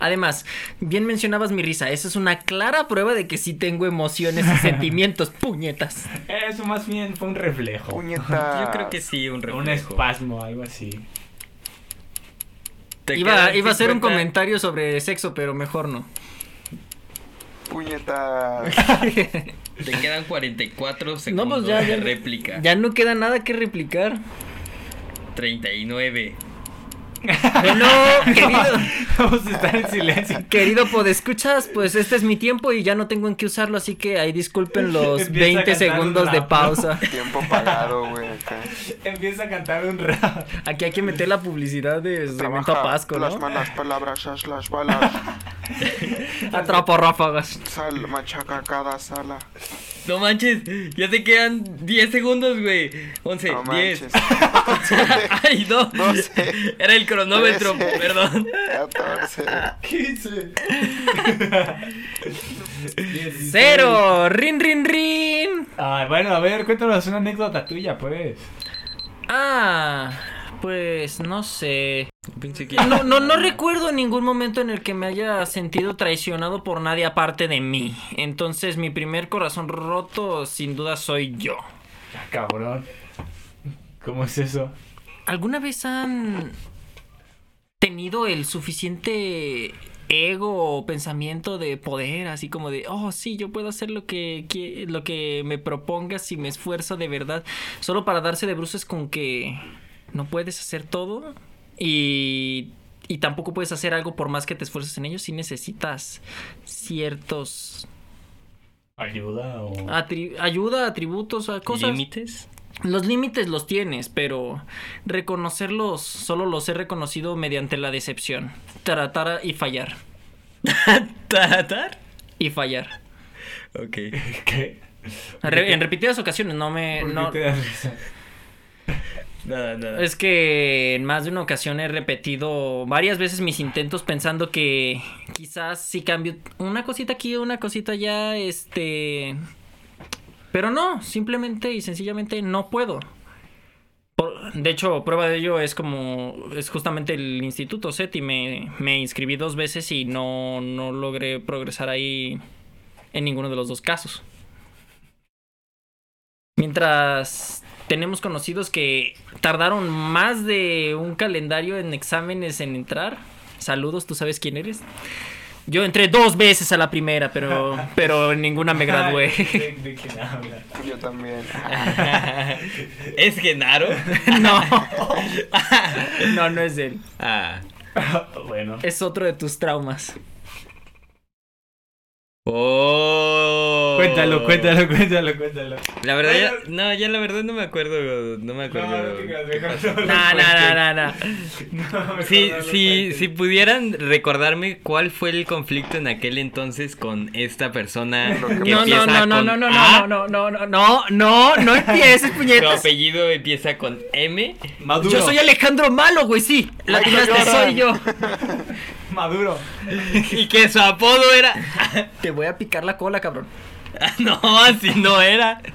Speaker 4: Además, bien mencionabas mi risa. Esa es una clara prueba de que sí tengo emociones y <laughs> sentimientos, puñetas.
Speaker 1: Eso más bien fue un reflejo.
Speaker 3: Puñeta.
Speaker 2: Yo creo que sí, un
Speaker 1: Un
Speaker 2: reflejo.
Speaker 1: espasmo, algo así.
Speaker 2: Te
Speaker 4: Iba, iba a hacer un
Speaker 2: 50
Speaker 4: comentario sobre sexo, pero mejor no.
Speaker 3: Puñeta. <laughs>
Speaker 2: Te quedan 44 segundos
Speaker 4: pues ya, ya.
Speaker 2: de réplica.
Speaker 4: Ya no queda nada que replicar.
Speaker 2: 39.
Speaker 4: Bueno, <laughs> querido,
Speaker 1: Vamos a estar en silencio.
Speaker 4: querido podescuchas, pues este es mi tiempo y ya no tengo en qué usarlo, así que ahí disculpen <laughs> los
Speaker 1: Empieza a
Speaker 4: 20
Speaker 1: cantar
Speaker 4: segundos
Speaker 1: un
Speaker 4: de pausa. <laughs>
Speaker 3: Tiempo pagado, güey. acá.
Speaker 1: Empieza a cantar un rap.
Speaker 4: Aquí hay que meter la publicidad de Cemento
Speaker 3: Trabaja
Speaker 4: Pasco,
Speaker 3: Las
Speaker 4: ¿no?
Speaker 3: malas palabras, haz las balas. <laughs>
Speaker 4: Atrapa ráfagas.
Speaker 3: Sal, machaca cada sala.
Speaker 2: No manches, ya te quedan 10 segundos, güey. 11,
Speaker 3: No
Speaker 2: 10.
Speaker 3: manches. <laughs>
Speaker 2: Ay, no.
Speaker 3: No sé.
Speaker 2: Era el cronómetro,
Speaker 3: Trece.
Speaker 2: perdón.
Speaker 3: 14.
Speaker 1: 15. <laughs>
Speaker 4: ¡Cero! ¡Rin, rin, rin!
Speaker 1: Ay, bueno, a ver, cuéntanos una anécdota tuya, pues.
Speaker 4: Ah, pues no sé. No, no, no recuerdo ningún momento en el que me haya sentido traicionado por nadie aparte de mí. Entonces mi primer corazón roto sin duda soy yo.
Speaker 1: Ah, cabrón. ¿Cómo es eso?
Speaker 4: ¿Alguna vez han tenido el suficiente ego o pensamiento de poder, así como de, oh sí, yo puedo hacer lo que, que- lo que me propongas si me esfuerzo de verdad, solo para darse de bruces con que no puedes hacer todo y, y tampoco puedes hacer algo por más que te esfuerces en ello si necesitas ciertos
Speaker 1: ¿Ayuda o.?
Speaker 4: atri- ayuda, atributos, a cosas.
Speaker 2: ¿Límites?
Speaker 4: Los límites los tienes, pero reconocerlos solo los he reconocido mediante la decepción. Tratar y fallar. <laughs>
Speaker 2: ¿Tratar?
Speaker 4: Y fallar.
Speaker 2: Ok. <laughs>
Speaker 1: ¿Qué?
Speaker 4: Re- en repetidas ocasiones, no me...
Speaker 1: ¿Por qué
Speaker 4: no-
Speaker 1: te das risa?
Speaker 4: Es que en más de una ocasión he repetido varias veces mis intentos pensando que quizás si cambio una cosita aquí, una cosita allá, este... Pero no, simplemente y sencillamente no puedo. De hecho, prueba de ello es como... Es justamente el Instituto SETI. Me, me inscribí dos veces y no, no logré progresar ahí en ninguno de los dos casos. Mientras tenemos conocidos que tardaron más de un calendario en exámenes en entrar. Saludos, ¿tú sabes quién eres? Yo entré dos veces a la primera, pero, <laughs> pero en ninguna me gradué.
Speaker 1: ¿De, <laughs> de quién habla?
Speaker 3: Yo también. <laughs>
Speaker 2: ¿Es Genaro?
Speaker 4: No. No, no es él.
Speaker 2: Ah.
Speaker 1: bueno.
Speaker 4: Es otro de tus traumas.
Speaker 2: Oh.
Speaker 1: Cuéntalo, cuéntalo, cuéntalo, cuéntalo.
Speaker 2: La verdad, ya, no, ya la verdad no me acuerdo, no me acuerdo.
Speaker 1: No, no. <laughs>
Speaker 4: No, no, no, no, no. <laughs>
Speaker 1: No, mejor
Speaker 2: Si, si, si pudieran recordarme cuál fue el conflicto en aquel entonces con esta persona
Speaker 3: que
Speaker 4: No,
Speaker 2: empieza
Speaker 4: no, no, no,
Speaker 2: con
Speaker 4: no, no,
Speaker 2: A,
Speaker 4: no, no, no, no, no, no, no empieces,
Speaker 2: Su
Speaker 4: puñetas.
Speaker 2: apellido empieza con M.
Speaker 1: Maduro.
Speaker 4: Yo soy Alejandro Malo, güey, sí. La soy yo. <laughs>
Speaker 1: Maduro.
Speaker 2: Y que su apodo era. <laughs>
Speaker 4: Te voy a picar la cola, cabrón. <laughs>
Speaker 2: no, así no era. <laughs>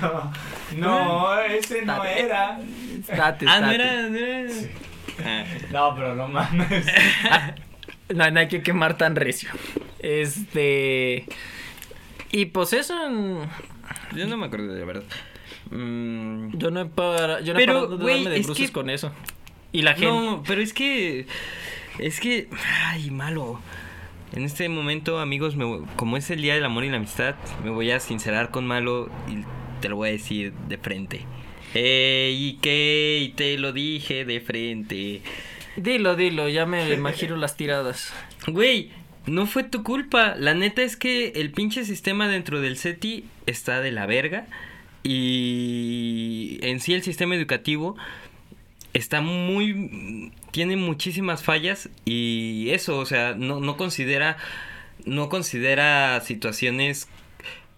Speaker 1: No, no, ese no era.
Speaker 4: Estate,
Speaker 2: Ah, no era, no era. Ah.
Speaker 1: No, pero no mames.
Speaker 4: No, no hay que quemar tan recio. Este. Y pues eso.
Speaker 2: Yo no me acuerdo de la verdad. Mm,
Speaker 4: Yo no he, para, yo no he
Speaker 2: Pero,
Speaker 4: parado de
Speaker 2: güey,
Speaker 4: darme de
Speaker 2: es
Speaker 4: bruces
Speaker 2: que-
Speaker 4: con eso. Y la gente.
Speaker 2: No, pero es que. Es que. Ay, malo. En este momento, amigos, me como es el Día del Amor y la Amistad, me voy a sincerar con Malo y te lo voy a decir de frente. Ey, ¿y qué? Y te lo dije de frente.
Speaker 4: Dilo, dilo, ya me imagino las tiradas.
Speaker 2: Güey, no fue tu culpa. La neta es que el pinche sistema dentro del SETI está de la verga. Y en sí el sistema educativo está muy... tiene muchísimas fallas y eso, o sea, no, no considera... no considera situaciones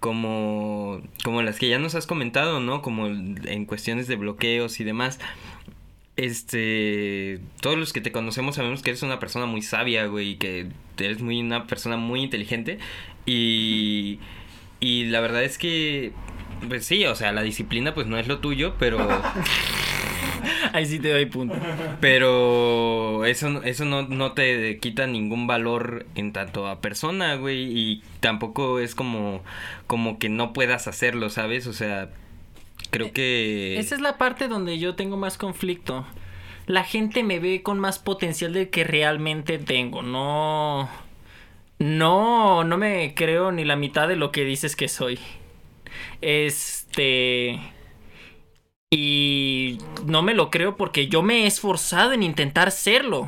Speaker 2: como, como las que ya nos has comentado, ¿no? Como en cuestiones de bloqueos y demás. Este, todos los que te conocemos sabemos que eres una persona muy sabia, güey, que eres muy una persona muy inteligente y y la verdad es que pues sí, o sea, la disciplina pues no es lo tuyo, pero <laughs> <laughs>
Speaker 4: Ahí sí te doy punto.
Speaker 2: Pero eso, eso no, no te quita ningún valor en tanto a persona, güey. Y tampoco es como, como que no puedas hacerlo, ¿sabes? O sea, creo que...
Speaker 4: Esa es la parte donde yo tengo más conflicto. La gente me ve con más potencial del que realmente tengo. No. No, no me creo ni la mitad de lo que dices que soy. Este. Y no me lo creo porque yo me he esforzado en intentar serlo.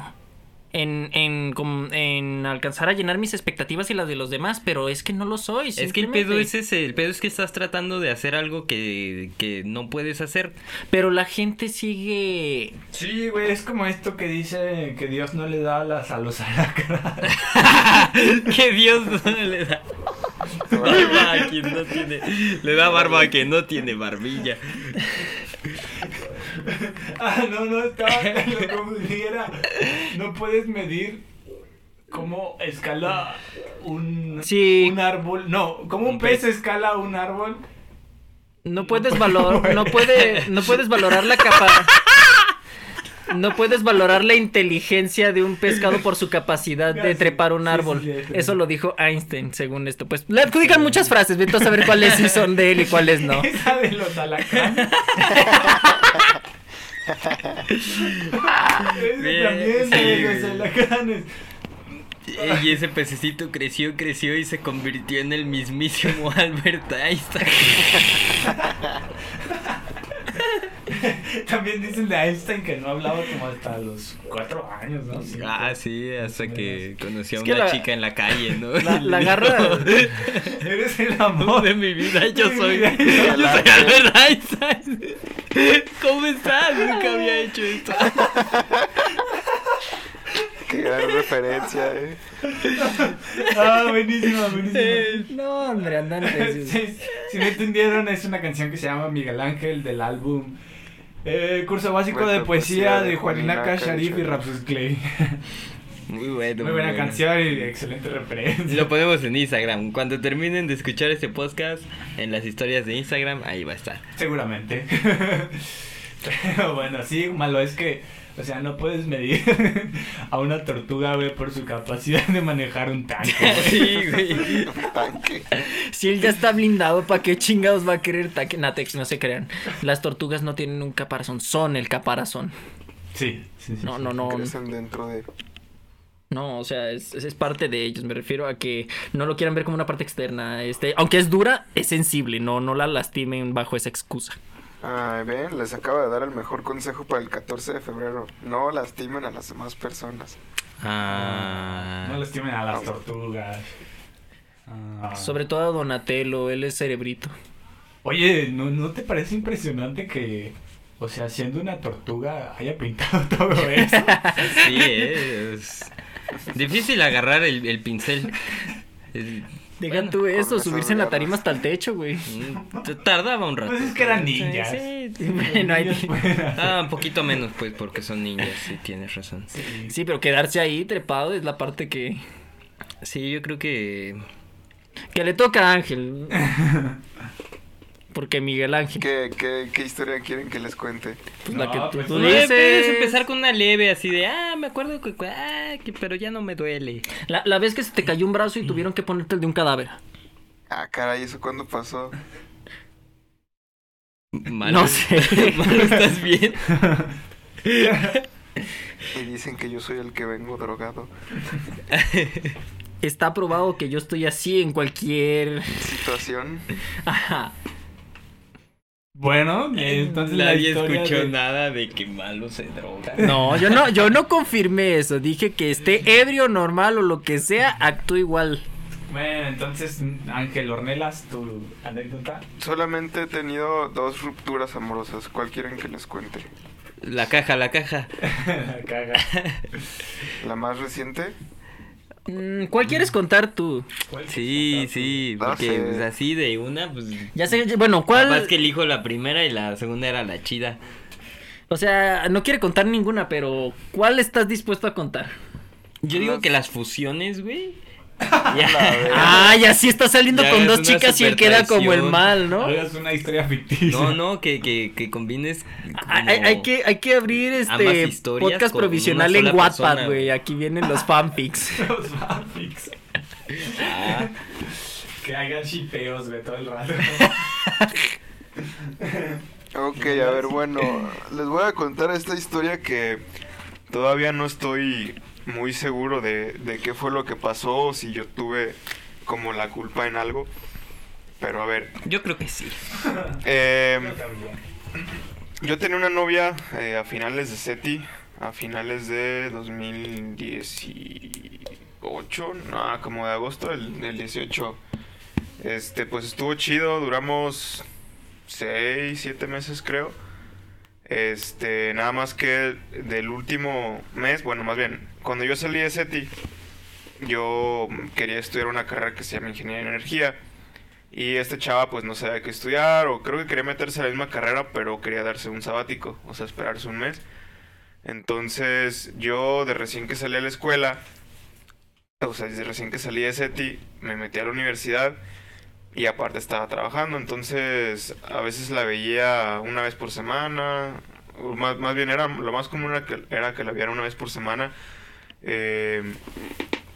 Speaker 4: En, en, com- en alcanzar a llenar mis expectativas y las de los demás, pero es que no lo soy.
Speaker 2: Es que el pedo es ese, el pedo es que estás tratando de hacer algo que, que no puedes hacer.
Speaker 4: Pero la gente sigue
Speaker 1: Sí, güey, es como esto que dice que Dios no le da alas a los alacranes. <laughs> <laughs>
Speaker 2: que Dios no le da barba a quien no tiene, le da barba a quien no tiene barbilla. <laughs>
Speaker 1: ah, no, no, estaba, lo confundí, era, no puedes medir cómo escala un,
Speaker 4: Sí.
Speaker 1: un árbol. No, cómo un pez
Speaker 2: pez.
Speaker 1: escala un árbol.
Speaker 4: No puedes valor, no puede, no puedes valorar la capa. No puedes valorar la inteligencia de un pescado por su capacidad de trepar un árbol.
Speaker 1: sí, sí, sí.
Speaker 4: Eso lo dijo Einstein, según esto. Pues le adjudican muchas frases, vete a saber cuáles sí son de él y cuáles no. <laughs>
Speaker 1: Esa de los alacranes. <laughs> Ese
Speaker 2: Bien,
Speaker 1: también
Speaker 2: sí,
Speaker 1: de los alacranes.
Speaker 2: Y ese pececito creció, creció y se convirtió en el mismísimo <laughs> Albert Einstein. <laughs>
Speaker 1: También dicen de Einstein que no hablaba como hasta los cuatro años, ¿no?
Speaker 2: Ah, sí, hasta que conocí a una
Speaker 4: la-
Speaker 2: chica en la calle, ¿no?
Speaker 4: La- la garra- <laughs>
Speaker 1: Eres el
Speaker 2: amor de mi vida, yo soy,
Speaker 1: vida.
Speaker 2: yo soy Albert Einstein. <laughs> ¿Cómo estás? Nunca había hecho esto.
Speaker 3: Qué gran referencia, eh.
Speaker 1: Ah, buenísima, buenísima.
Speaker 4: No, hombre, andan necios.
Speaker 1: Sí, si no entendieron, es una canción que se llama Miguel Ángel del álbum eh, Curso Básico
Speaker 3: Cuento
Speaker 1: de Poesía
Speaker 3: poesía
Speaker 1: de
Speaker 3: de
Speaker 1: Juanina
Speaker 3: Juanina
Speaker 1: Sharif y. Rapsus Clay.
Speaker 2: Muy bueno.
Speaker 1: Muy buena
Speaker 2: bueno.
Speaker 1: canción y excelente referencia.
Speaker 2: Lo ponemos en Instagram. Cuando terminen de escuchar este podcast, en las historias de Instagram, ahí va a estar.
Speaker 1: Seguramente. <laughs> Pero bueno, sí, malo es que, o sea, no puedes medir <laughs> a una tortuga, güey, por su capacidad de manejar un tanque. güey. <laughs>
Speaker 2: Sí, güey.
Speaker 3: Tanque.
Speaker 4: Si él ya está blindado, ¿para qué chingados va a querer taque? Natex, no se crean. Las tortugas no tienen un caparazón, son el caparazón.
Speaker 1: Sí, sí, sí.
Speaker 4: No,
Speaker 1: sí.
Speaker 4: no, no.
Speaker 3: Crecen dentro de.
Speaker 4: No, o sea, es, es parte de ellos. Me refiero a que no lo quieran ver como una parte externa. Este, aunque es dura, es sensible. No, no la lastimen bajo esa excusa.
Speaker 3: Ay, ven, les acabo de dar el mejor consejo para el 14 de febrero. No lastimen a las demás personas.
Speaker 2: Ah.
Speaker 1: No lastimen a las tortugas. Ah.
Speaker 4: Sobre todo a Donatello, él es cerebrito.
Speaker 1: Oye, ¿no, ¿no te parece impresionante que, o sea, siendo una tortuga, haya pintado <laughs> todo eso?
Speaker 2: Sí, es difícil agarrar el, el pincel. <laughs>
Speaker 4: Deja
Speaker 2: bueno,
Speaker 4: tú eso, subirse en la tarima hasta el techo, güey.
Speaker 2: mm, Tardaba un rato.
Speaker 1: Pues es que eran ninjas.
Speaker 2: Sí, sí.
Speaker 4: Bueno, ahí-
Speaker 2: Ah, un poquito menos, pues, porque son niños, sí, tienes razón.
Speaker 1: Sí.
Speaker 4: Sí, pero quedarse ahí trepado es la parte que,
Speaker 2: Sí, yo creo que...
Speaker 4: que le toca a Ángel. <laughs> Porque Miguel Ángel,
Speaker 3: ¿Qué, qué, qué historia quieren que les cuente?
Speaker 4: pues la que tú,
Speaker 1: pues,
Speaker 4: tú dices.
Speaker 2: puedes empezar con una leve así de, ah, me acuerdo que, ah, que- pero ya no me duele.
Speaker 4: La, la vez que se te cayó un brazo y tuvieron que ponerte el de un cadáver.
Speaker 3: Ah, caray, ¿eso cuándo pasó?
Speaker 2: Malo,
Speaker 4: No sé. <laughs>
Speaker 2: Malo, ¿estás bien?
Speaker 3: Y dicen que yo soy el que vengo drogado.
Speaker 4: Está probado que yo estoy así en cualquier.
Speaker 3: Situación.
Speaker 4: Ajá.
Speaker 1: Bueno, entonces la
Speaker 2: Nadie
Speaker 1: historia
Speaker 2: escuchó
Speaker 1: de-
Speaker 2: nada de que malo se droga.
Speaker 4: No, yo no, yo no confirmé eso. Dije que esté ebrio, normal o lo que sea, actúa igual.
Speaker 1: Bueno, entonces, Ángel Ornelas, tu anécdota.
Speaker 3: Solamente he tenido dos rupturas amorosas. ¿Cuál quieren que les cuente?
Speaker 2: La caja, la caja. <laughs>
Speaker 1: Caga.
Speaker 3: ¿La más reciente?
Speaker 4: Mm, ¿Cuál quieres contar tú?
Speaker 1: ¿Cuál
Speaker 2: Sí,
Speaker 1: es
Speaker 2: sí,
Speaker 3: No
Speaker 2: porque
Speaker 3: sé.
Speaker 2: pues, así de una, pues...
Speaker 4: Ya sé, bueno, ¿cuál?
Speaker 2: Capaz que elijo la primera y la segunda era la chida.
Speaker 4: O sea, no quiere contar ninguna, pero ¿cuál estás dispuesto a contar?
Speaker 2: Yo digo que las fusiones, güey, <laughs> Ya.
Speaker 4: Ah, ya sí está saliendo
Speaker 2: Ya
Speaker 4: con dos chicas y él queda como el mal, ¿no?
Speaker 1: Es una historia ficticia.
Speaker 2: No, no, que, que, que combines.
Speaker 4: Hay, que, hay que abrir este podcast provisional en Wattpad, güey. Aquí vienen los fanfics. <laughs>
Speaker 1: Los fanfics.
Speaker 2: Ah,
Speaker 1: Que hagan shipeos, güey, todo el rato. <laughs>
Speaker 3: Ok, a ver, bueno, les voy a contar esta historia que todavía no estoy muy seguro de, de qué fue lo que pasó, si yo tuve como la culpa en algo. Pero a ver,
Speaker 2: yo creo que sí.
Speaker 3: eh,
Speaker 1: Yo también.
Speaker 3: yo tenía una novia eh, a finales de SETI, a finales de 2018, no, como de agosto del, del 18. Este, pues estuvo chido, duramos 6, 7 meses creo. Este, nada más que del último mes, bueno, más bien, cuando yo salí de SETI, yo quería estudiar una carrera que se llama Ingeniería en Energía. Y este chava pues no sabía qué estudiar o creo que quería meterse a la misma carrera, pero quería darse un sabático, o sea, esperarse un mes. Entonces yo de recién que salí a la escuela, o sea, desde recién que salí de SETI, me metí a la universidad y aparte estaba trabajando, entonces a veces la veía una vez por semana, o más, más bien era lo más común era que, era que la viera una vez por semana. Eh,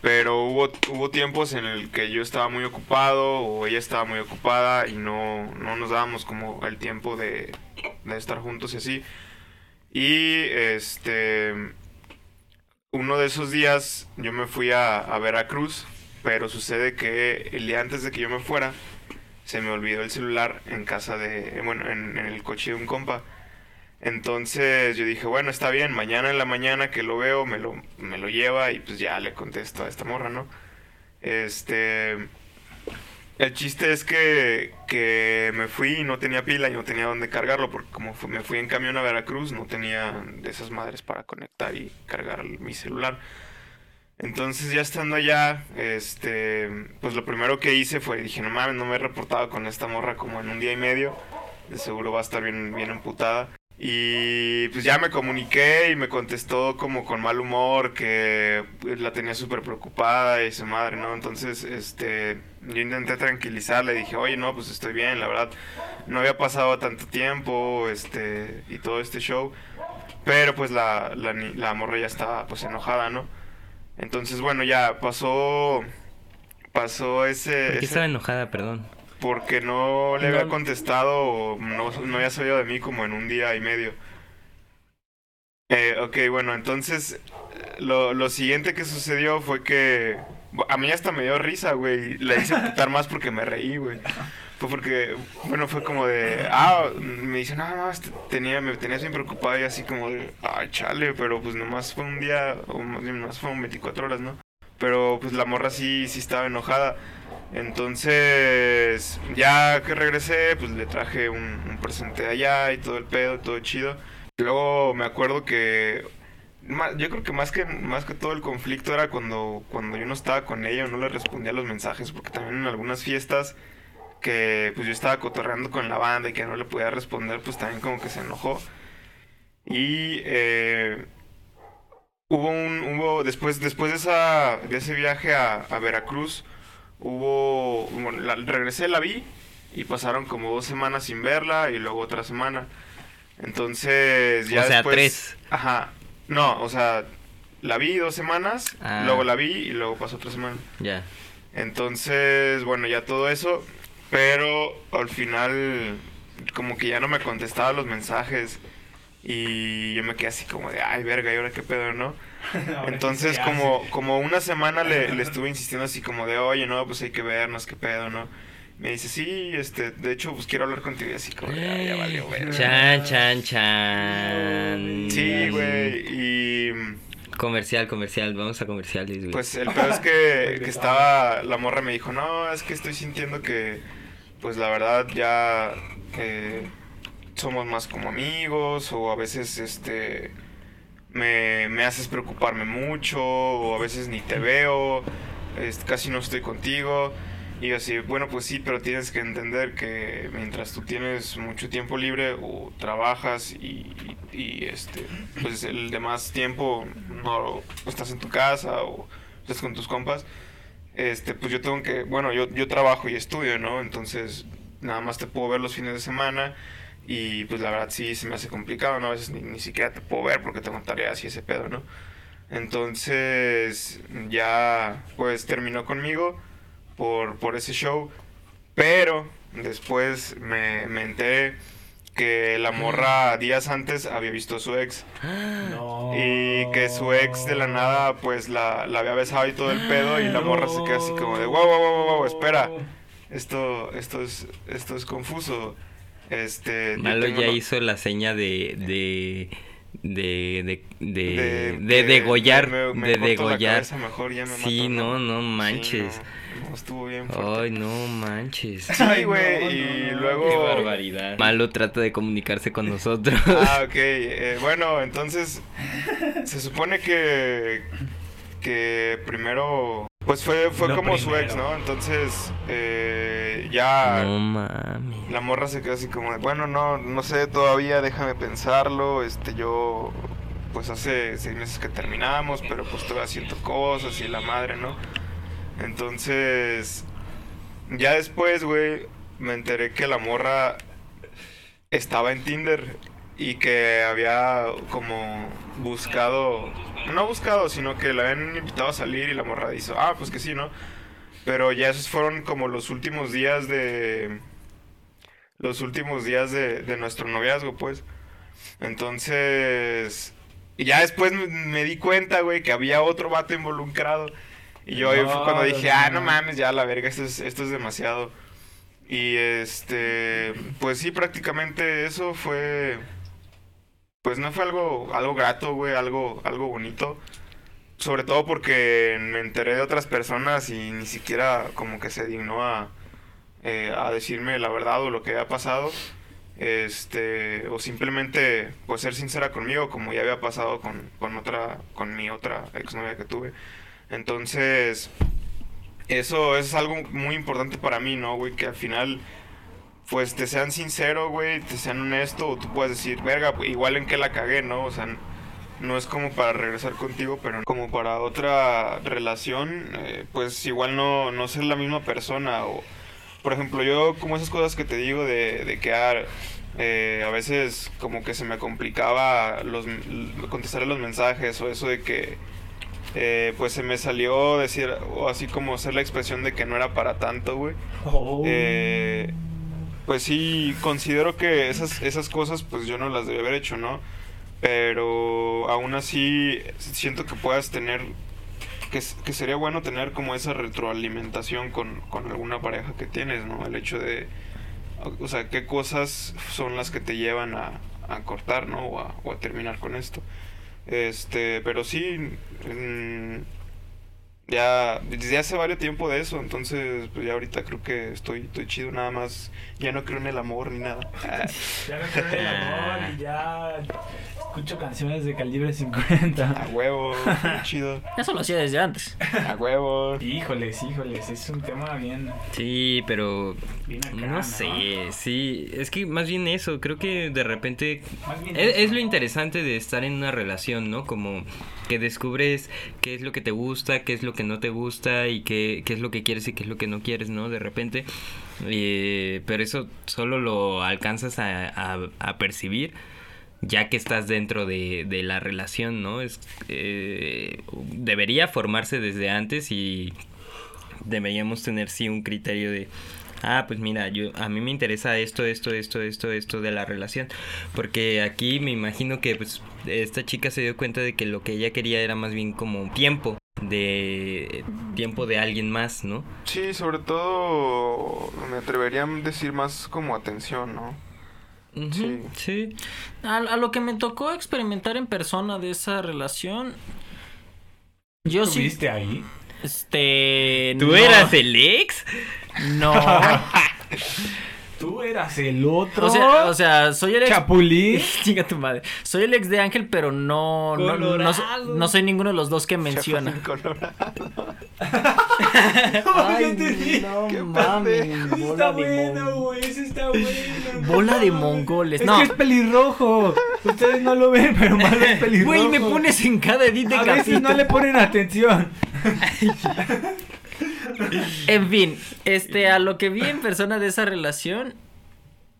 Speaker 3: pero hubo, hubo tiempos en el que yo estaba muy ocupado o ella estaba muy ocupada y no, no nos dábamos como el tiempo de, de estar juntos y así. Y este uno de esos días yo me fui a, a Veracruz, pero sucede que el día antes de que yo me fuera, se me olvidó el celular en casa de, bueno, en, en el coche de un compa. Entonces yo dije, bueno, está bien, mañana en la mañana que lo veo, me lo, me lo lleva y pues ya le contesto a esta morra, ¿no? Este... El chiste es que, que me fui y no tenía pila y no tenía dónde cargarlo, porque como fu- me fui en camión a Veracruz, no tenía de esas madres para conectar y cargar mi celular. Entonces ya estando allá, este, pues lo primero que hice fue, dije, no mames, no me he reportado con esta morra como en un día y medio, de seguro va a estar bien, bien emputada. Y pues ya me comuniqué y me contestó como con mal humor, que pues, la tenía súper preocupada y su madre, ¿no? Entonces, este, yo intenté tranquilizarle, dije, oye, no, pues estoy bien, la verdad, no había pasado tanto tiempo, este, y todo este show. Pero pues la, la, la morra ya estaba pues enojada, ¿no? Entonces, bueno, ya pasó, pasó ese...
Speaker 2: ¿Por qué
Speaker 3: ese-
Speaker 2: estaba enojada, perdón?
Speaker 3: Porque no le había contestado o no, no había sabido de mí como en un día y medio. Eh, ok, bueno, entonces lo, lo siguiente que sucedió fue que a mí hasta me dio risa, güey. La hice putar más porque me reí, güey. Fue porque, bueno, fue como de, ah, me dice, no, no, este- tenía, me tenías bien preocupado y así como de, ay, chale, pero pues nomás fue un día, o más bien nomás fueron 24 horas, ¿no? Pero pues la morra sí, sí estaba enojada. Entonces, ya que regresé, pues le traje un, un presente allá y todo el pedo, todo chido. Luego me acuerdo que yo creo que más que más que todo el conflicto era cuando cuando yo no estaba con ella o no le respondía los mensajes, porque también en algunas fiestas que pues yo estaba cotorreando con la banda y que no le podía responder, pues también como que se enojó. Y eh, hubo un hubo después después de esa de ese viaje a Veracruz hubo bueno, la- regresé la vi y pasaron como dos semanas sin verla y luego otra semana entonces ya
Speaker 2: O sea,
Speaker 3: después
Speaker 2: tres.
Speaker 3: ajá no o sea la vi dos semanas
Speaker 2: Ah.
Speaker 3: luego la vi y luego pasó otra semana
Speaker 2: Ya.
Speaker 3: entonces bueno ya todo eso pero al final como que ya no me contestaba los mensajes y yo me quedé así como de ay verga y ahora qué pedo no <laughs> entonces,
Speaker 1: ¿qué
Speaker 3: como, como una semana le, le estuve insistiendo así como de, oye, no, pues hay que vernos, qué pedo, ¿no? Me dice, sí, este, de hecho, pues quiero hablar contigo y así como, de, "Ay, ya valió, verga".
Speaker 2: Chan, chan, chan.
Speaker 3: Sí, güey, y
Speaker 2: Comercial, comercial. Vamos a comerciales, güey.
Speaker 3: pues el peor es que, <laughs> que estaba, la morra me dijo, no, es que estoy sintiendo que, pues la verdad ya eh, somos más como amigos o a veces, este, me, me haces preocuparme mucho o a veces ni te veo, es- casi no estoy contigo. Y así, bueno, pues sí, pero tienes que entender que mientras tú tienes mucho tiempo libre o trabajas y, y, este, pues el demás tiempo no estás en tu casa o estás con tus compas, este, pues yo tengo que, bueno, yo, yo trabajo y estudio, ¿no? Entonces, nada más te puedo ver los fines de semana y pues la verdad sí se me hace complicado, ¿no? A veces ni, ni siquiera te puedo ver porque tengo tareas y ese pedo, ¿no? Entonces, ya pues terminó conmigo por, por ese show, pero después me, me enteré que la morra días antes había visto a su ex.
Speaker 1: No.
Speaker 3: Y que su ex de la nada, pues la, la había besado y todo el pedo. Y la morra se queda así como de, wow, wow, wow, wow, espera. Esto, esto, es, esto es confuso. Este,
Speaker 2: Malo ya hizo la seña de. de. de. de. de,
Speaker 3: de-
Speaker 2: de degollar.
Speaker 3: me- me
Speaker 2: de degollar.
Speaker 3: cabeza mejor, ya me
Speaker 2: Sí,
Speaker 3: mató,
Speaker 2: no, no
Speaker 3: Sí,
Speaker 2: manches.
Speaker 3: no, no, estuvo bien fuerte.
Speaker 2: Ay, no manches.
Speaker 3: Sí, <laughs>
Speaker 1: Ay,
Speaker 3: güey,
Speaker 1: no,
Speaker 3: y
Speaker 1: no,
Speaker 3: luego...
Speaker 2: Qué barbaridad. Malo trata de comunicarse con nosotros.
Speaker 3: Ah, <laughs> ok. eh, bueno, entonces se supone que que primero pues fue fue
Speaker 1: Lo
Speaker 3: como su
Speaker 1: primero.
Speaker 3: ex, ¿no? Entonces eh, ya
Speaker 2: No mames.
Speaker 3: la morra se quedó así como de, bueno, no no sé todavía, déjame pensarlo. Este yo pues hace seis meses que terminamos, pero pues todavía siento cosas y la madre, ¿no? Entonces ya después, güey, me enteré que la morra estaba en Tinder y que había como buscado, no buscado, sino que la habían invitado a salir y la morra dijo, ah, pues que sí, ¿no? Pero ya esos fueron como los últimos días de... Los últimos días de, de nuestro noviazgo, pues. Entonces... Y ya después me, me di cuenta, güey, que había otro vato involucrado. Y yo ahí fue
Speaker 1: No,
Speaker 3: cuando dije,
Speaker 1: no,
Speaker 3: ah,
Speaker 1: no.
Speaker 3: no mames, ya la verga, esto es, esto es demasiado. Y este, pues sí, prácticamente eso fue, pues no fue algo, algo grato, güey, algo, algo bonito. Sobre todo porque me enteré de otras personas y ni siquiera como que se dignó a, eh, a decirme la verdad o lo que había pasado. Este, o simplemente, pues ser sincera conmigo, como ya había pasado con, con otra, con mi otra exnovia que tuve. Entonces, eso es algo muy importante para mí, ¿no, güey? Que al final, pues te sean sincero, güey, te sean honesto, o tú puedes decir, verga, pues, igual en que la cagué, ¿no? O sea, no es como para regresar contigo, pero como para otra relación, eh, pues igual no, no ser la misma persona. O, por ejemplo, yo, como esas cosas que te digo de, de que ah, eh, a veces como que se me complicaba los, contestar los mensajes, o eso de que eh, pues se me salió decir, o así como hacer la expresión de que no era para tanto, güey.
Speaker 1: Oh.
Speaker 3: Eh, pues sí, considero que esas, esas cosas pues yo no las debí haber hecho, ¿no? Pero aún así siento que puedas tener, que, que sería bueno tener como esa retroalimentación con, con alguna pareja que tienes, ¿no? El hecho de, o sea, qué cosas son las que te llevan a, a cortar, ¿no? O a, terminar con esto. Este, pero sí, mm, ya desde hace varios tiempo de eso, entonces pues ya ahorita creo que estoy, estoy chido nada más, ya no creo en el amor ni nada. <laughs> Ah,
Speaker 1: Ya me creo en el amor y ya escucho canciones de calibre 50.
Speaker 3: A huevo, chido. <laughs>
Speaker 4: Eso lo hacía desde antes.
Speaker 3: A huevo.
Speaker 1: Híjoles, híjoles, es un tema bien,
Speaker 2: Sí, pero
Speaker 1: bien acá,
Speaker 2: no sé, sí, es que más bien eso, creo que de repente
Speaker 1: Más bien
Speaker 2: es,
Speaker 1: eso.
Speaker 2: es lo interesante de estar en una relación, ¿no? Como que descubres qué es lo que te gusta, qué es lo que no te gusta y qué, qué es lo que quieres y qué es lo que no quieres, ¿no? De repente, eh, pero eso solo lo alcanzas a, a- percibir ya que estás dentro de, de la relación, ¿no? Es, eh, debería formarse desde antes y deberíamos tener sí un criterio de ah pues mira yo a mí me interesa esto esto esto esto esto de la relación porque aquí me imagino que pues esta chica se dio cuenta de que lo que ella quería era más bien como tiempo de tiempo de alguien más no
Speaker 3: Sí, sobre todo me atrevería a decir más como atención, ¿no? Sí.
Speaker 2: sí
Speaker 4: A, a lo que me tocó experimentar en persona de esa relación. Yo sí.
Speaker 1: ¿Estuviste ahí?
Speaker 4: Este.
Speaker 2: tú
Speaker 4: no,
Speaker 2: eras el ex
Speaker 4: No. <laughs>
Speaker 1: Tú eras el otro.
Speaker 4: O sea, o sea, soy el ex.
Speaker 1: Chapulín. <laughs>
Speaker 4: Chinga tu madre. Soy el ex de Ángel, pero no. No, no, no soy ninguno de los dos que menciona.
Speaker 3: Colorado. <laughs>
Speaker 1: Ay,
Speaker 4: no
Speaker 3: Qué
Speaker 4: mames.
Speaker 1: Está bueno, güey, ese está bueno.
Speaker 4: Bola de mongoles.
Speaker 1: Es
Speaker 4: No.
Speaker 1: que es pelirrojo. Ustedes no lo ven, pero malo es pelirrojo.
Speaker 4: Güey, me pones en cada edit de
Speaker 1: A veces no le ponen atención. <laughs>
Speaker 4: En fin, este, a lo que vi en persona de esa relación,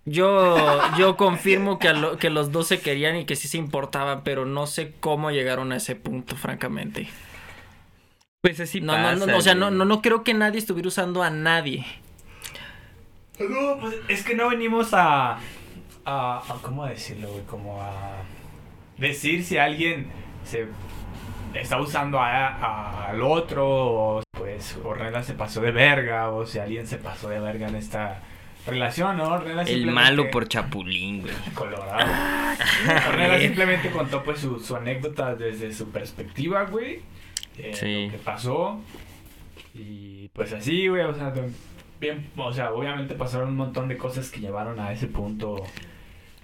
Speaker 4: yo, yo confirmo que, a lo- que los dos se querían y que sí se importaban, pero no sé cómo llegaron a ese punto, francamente.
Speaker 2: Pues así
Speaker 4: No,
Speaker 2: pasa.
Speaker 4: no, no, o sea, no,
Speaker 2: güey.
Speaker 4: no, no creo que nadie estuviera usando a nadie.
Speaker 1: No, pues es que no venimos a, a, a- ¿Cómo decirlo, güey? Como a decir si alguien se está usando a- a- al otro o pues Ornella se pasó de verga o si alguien se pasó de verga en esta relación, ¿no? Ornella
Speaker 2: El malo por chapulín, güey. <laughs>
Speaker 1: Colorado. Ornella simplemente contó pues su, su anécdota desde su perspectiva, güey. eh,
Speaker 2: Sí.
Speaker 1: Lo que pasó. Y pues así, güey, o sea, bien, o sea, obviamente pasaron un montón de cosas que llevaron a ese punto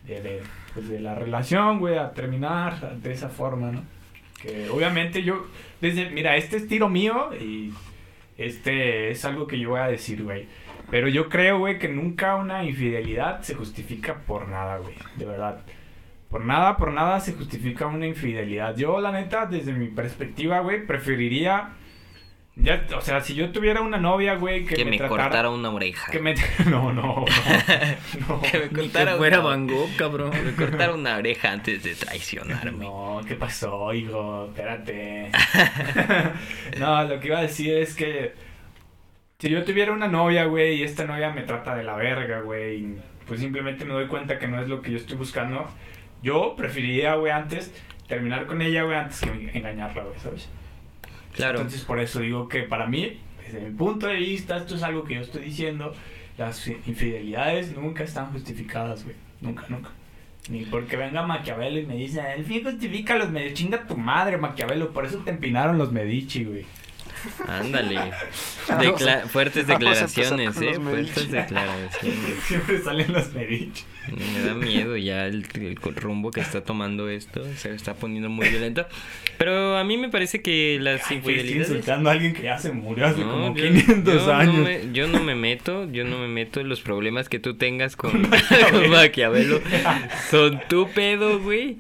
Speaker 1: de, de, pues, de la relación, güey, a terminar de esa forma, ¿no? Que obviamente yo, desde, mira, este es tiro mío y este es algo que yo voy a decir, güey. Pero yo creo, güey, que nunca una infidelidad se justifica por nada, güey. De verdad. Por nada, por nada se justifica una infidelidad. Yo, la neta, desde mi perspectiva, güey, preferiría... Ya, o sea, si yo tuviera una novia, güey, que,
Speaker 2: Que,
Speaker 1: me,
Speaker 2: me
Speaker 1: tratara...
Speaker 2: cortara una oreja.
Speaker 1: Que me... <laughs> No, no, no. <laughs> no.
Speaker 2: Que me
Speaker 4: Ni que
Speaker 2: cortara
Speaker 4: fuera
Speaker 2: una-
Speaker 4: Van Gogh, cabrón. <laughs>
Speaker 2: Que me cortara una oreja antes de traicionarme.
Speaker 1: No, ¿qué pasó, hijo? Espérate. no, lo que iba a decir es que si yo tuviera una novia, güey, y esta novia me trata de la verga, güey, y pues simplemente me doy cuenta que no es lo que yo estoy buscando, yo preferiría, güey, antes terminar con ella, güey, antes que engañarla, güey, ¿sabes?
Speaker 2: Claro.
Speaker 1: Entonces, por eso digo que para mí, desde mi punto de vista, esto es algo que yo estoy diciendo, las infidelidades nunca están justificadas, güey. Nunca, nunca. Ni porque venga Maquiavelo y me dice, el fin justifica los Medici. Chinga tu madre, Maquiavelo. Por eso te empinaron los Medici, güey.
Speaker 2: Ándale. <laughs> Decla- fuertes declaraciones, eh. Fuertes declaraciones. <laughs>
Speaker 1: Siempre salen los Medici.
Speaker 2: Me da miedo ya el, el rumbo que está tomando esto. Se está poniendo muy violento. Pero a mí me parece que las
Speaker 1: Ay, güey, estoy
Speaker 2: infidelidades.
Speaker 1: insultando a alguien que ya se murió hace
Speaker 2: No,
Speaker 1: como
Speaker 2: yo-
Speaker 1: 500
Speaker 2: yo
Speaker 1: años.
Speaker 2: No me, yo no me meto, yo no me meto en los problemas que tú tengas con, <laughs> con <laughs> Maquiavelo. <laughs> Son tu pedo, güey.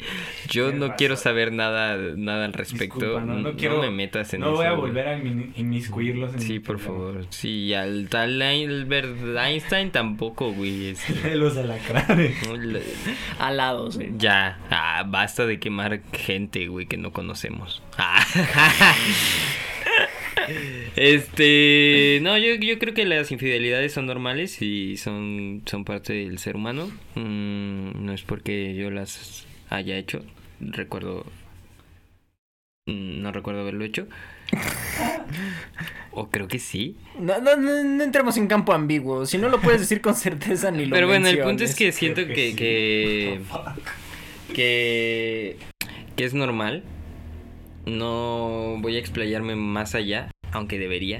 Speaker 2: Yo
Speaker 1: Tienes
Speaker 2: no quiero saber nada, nada al respecto.
Speaker 1: Disculpa, no, no quiero-
Speaker 2: me metas en
Speaker 1: No
Speaker 2: eso.
Speaker 1: voy a volver a inmi- inmiscuirlos en
Speaker 2: Sí, por favor. Sí, al tal Albert Einstein tampoco, güey. este,
Speaker 1: los alacranes.
Speaker 4: Alados. <laughs>
Speaker 2: Ya, ah, basta de quemar gente, güey, que no conocemos. Ah. <laughs> Este, no, yo, yo creo que las infidelidades son normales y son, son parte del ser humano. Mm, no es porque yo las haya hecho. Recuerdo, no recuerdo haberlo hecho. <laughs> O creo que sí.
Speaker 4: No, no, no, no entremos en campo ambiguo. Si no lo puedes decir con certeza ni lo
Speaker 2: Pero bueno, el punto es que siento
Speaker 1: Creo
Speaker 2: que,
Speaker 1: sí.
Speaker 2: que, que, que es normal. No voy a explayarme más allá, aunque debería.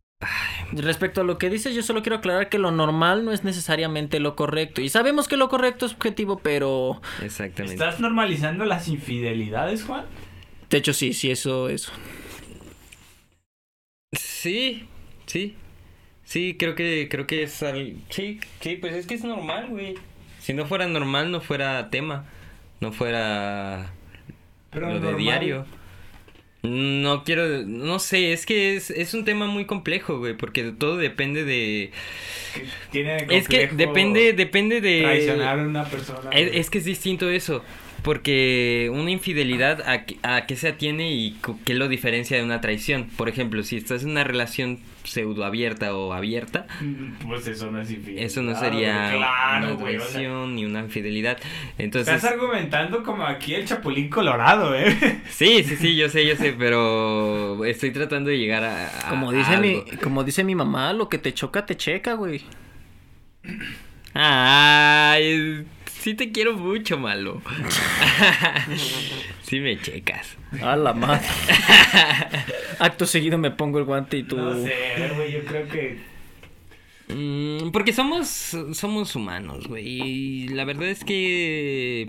Speaker 4: Respecto a lo que dices, yo solo quiero aclarar que lo normal no es necesariamente lo correcto. Y sabemos que lo correcto es subjetivo, pero...
Speaker 2: Exactamente.
Speaker 1: ¿Estás normalizando las infidelidades, Juan?
Speaker 4: De hecho, sí, sí, eso, eso.
Speaker 2: Sí, sí. Sí, creo que creo que es al... Sí, sí, pues es que es normal, güey. Si no fuera normal, no fuera tema. No fuera
Speaker 1: Pero
Speaker 2: lo de
Speaker 1: normal.
Speaker 2: diario. No quiero, no sé, es que es, es un tema muy complejo, güey, porque todo depende de...
Speaker 1: Tiene
Speaker 2: Es que depende, depende de...
Speaker 1: Traicionar a una persona.
Speaker 2: Es que es distinto eso, porque una infidelidad a, qué- a qué se atiene y qué lo diferencia de una traición. Por ejemplo, si estás en una relación pseudo abierta o abierta,
Speaker 1: Mm, Pues eso no es infidelidad.
Speaker 2: eso no sería
Speaker 1: Claro,
Speaker 2: una
Speaker 1: güey. o sea,
Speaker 2: traición ni una infidelidad. Entonces,
Speaker 1: Estás argumentando como aquí el Chapulín Colorado, ¿eh? <laughs>
Speaker 2: sí, sí, sí, yo sé, yo sé, pero estoy tratando de llegar a... a-
Speaker 4: Como
Speaker 2: a
Speaker 4: dice, mi,
Speaker 2: algo.
Speaker 4: como dice mi mamá, lo que te choca, te checa, güey.
Speaker 2: Ay, sí te quiero mucho, malo. <laughs> sí me checas.
Speaker 4: A la madre. Acto seguido me pongo el guante y tú...
Speaker 1: No sé, güey, yo creo que...
Speaker 2: Mm, porque somos, somos humanos, güey. Y la verdad es que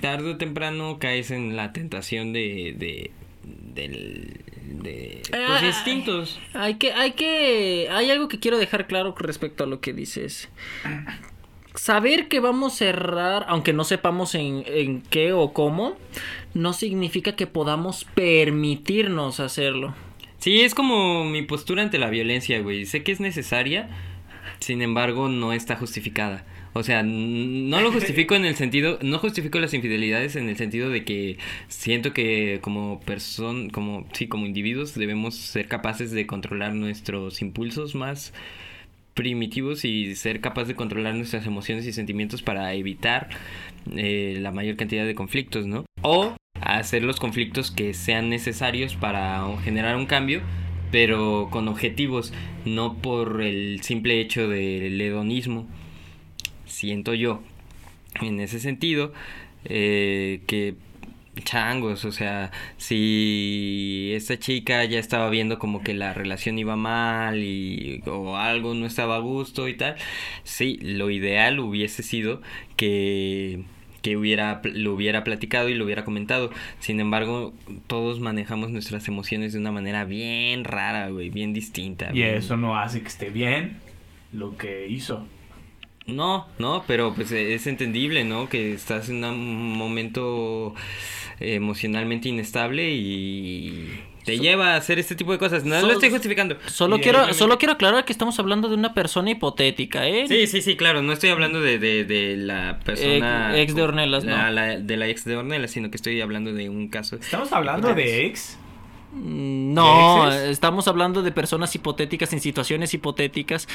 Speaker 2: tarde o temprano caes en la tentación de, de, del- de tus
Speaker 4: Ah,
Speaker 2: instintos.
Speaker 4: Hay que, hay que, hay algo que quiero dejar claro con respecto a lo que dices. Saber que vamos a errar, aunque no sepamos en, en qué o cómo, no significa que podamos permitirnos hacerlo.
Speaker 2: Sí, es como mi postura ante la violencia, güey. Sé que es necesaria, sin embargo, no está justificada. O sea, no lo justifico en el sentido, no justifico las infidelidades en el sentido de que siento que como persona, como sí, como individuos debemos ser capaces de controlar nuestros impulsos más primitivos y ser capaz de controlar nuestras emociones y sentimientos para evitar eh, la mayor cantidad de conflictos, ¿no? O hacer los conflictos que sean necesarios para generar un cambio, pero con objetivos, no por el simple hecho del hedonismo. Siento yo, en ese sentido, eh, que changos, o sea, si esta chica ya estaba viendo como que la relación iba mal y o algo no estaba a gusto y tal, sí, lo ideal hubiese sido que que hubiera lo hubiera platicado y lo hubiera comentado. Sin embargo, todos manejamos nuestras emociones de una manera bien rara, güey, bien distinta.
Speaker 1: Y
Speaker 2: bien-
Speaker 1: eso no hace que esté bien lo que hizo.
Speaker 2: No, no, pero pues eh, es entendible, ¿no? Que estás en un momento emocionalmente inestable y te lleva a hacer este tipo de cosas. No lo estoy justificando.
Speaker 4: Solo quiero, solo quiero aclarar que estamos hablando de una persona hipotética, ¿eh?
Speaker 2: Sí, sí, sí, claro. No estoy hablando de, de, de la persona...
Speaker 4: Ex- ex de Ornelas,
Speaker 2: la-
Speaker 4: ¿no?
Speaker 2: la- de la ex de Ornelas, sino que estoy hablando de un caso...
Speaker 1: Estamos hablando de ex.
Speaker 4: Mm, No, estamos hablando de personas hipotéticas en situaciones hipotéticas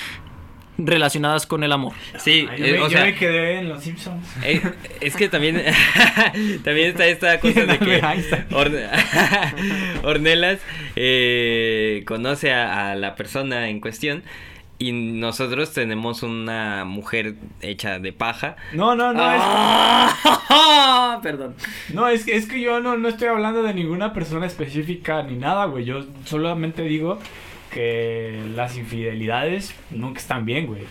Speaker 4: relacionadas con el amor.
Speaker 2: Sí,
Speaker 1: Ay, yo,
Speaker 2: eh,
Speaker 1: me,
Speaker 2: o
Speaker 1: yo
Speaker 2: sea...
Speaker 1: me quedé en los Simpsons.
Speaker 2: Eh, es que también <laughs> también está esta <laughs> cosa de que. Orne- <laughs> Ornelas eh, conoce a, a la persona en cuestión y nosotros tenemos una mujer hecha de paja.
Speaker 1: No, no, no. es-
Speaker 4: Ah, Perdón.
Speaker 1: No, es que, es que yo no, no estoy hablando de ninguna persona específica ni nada, güey. Yo solamente digo que las infidelidades nunca están bien, güey.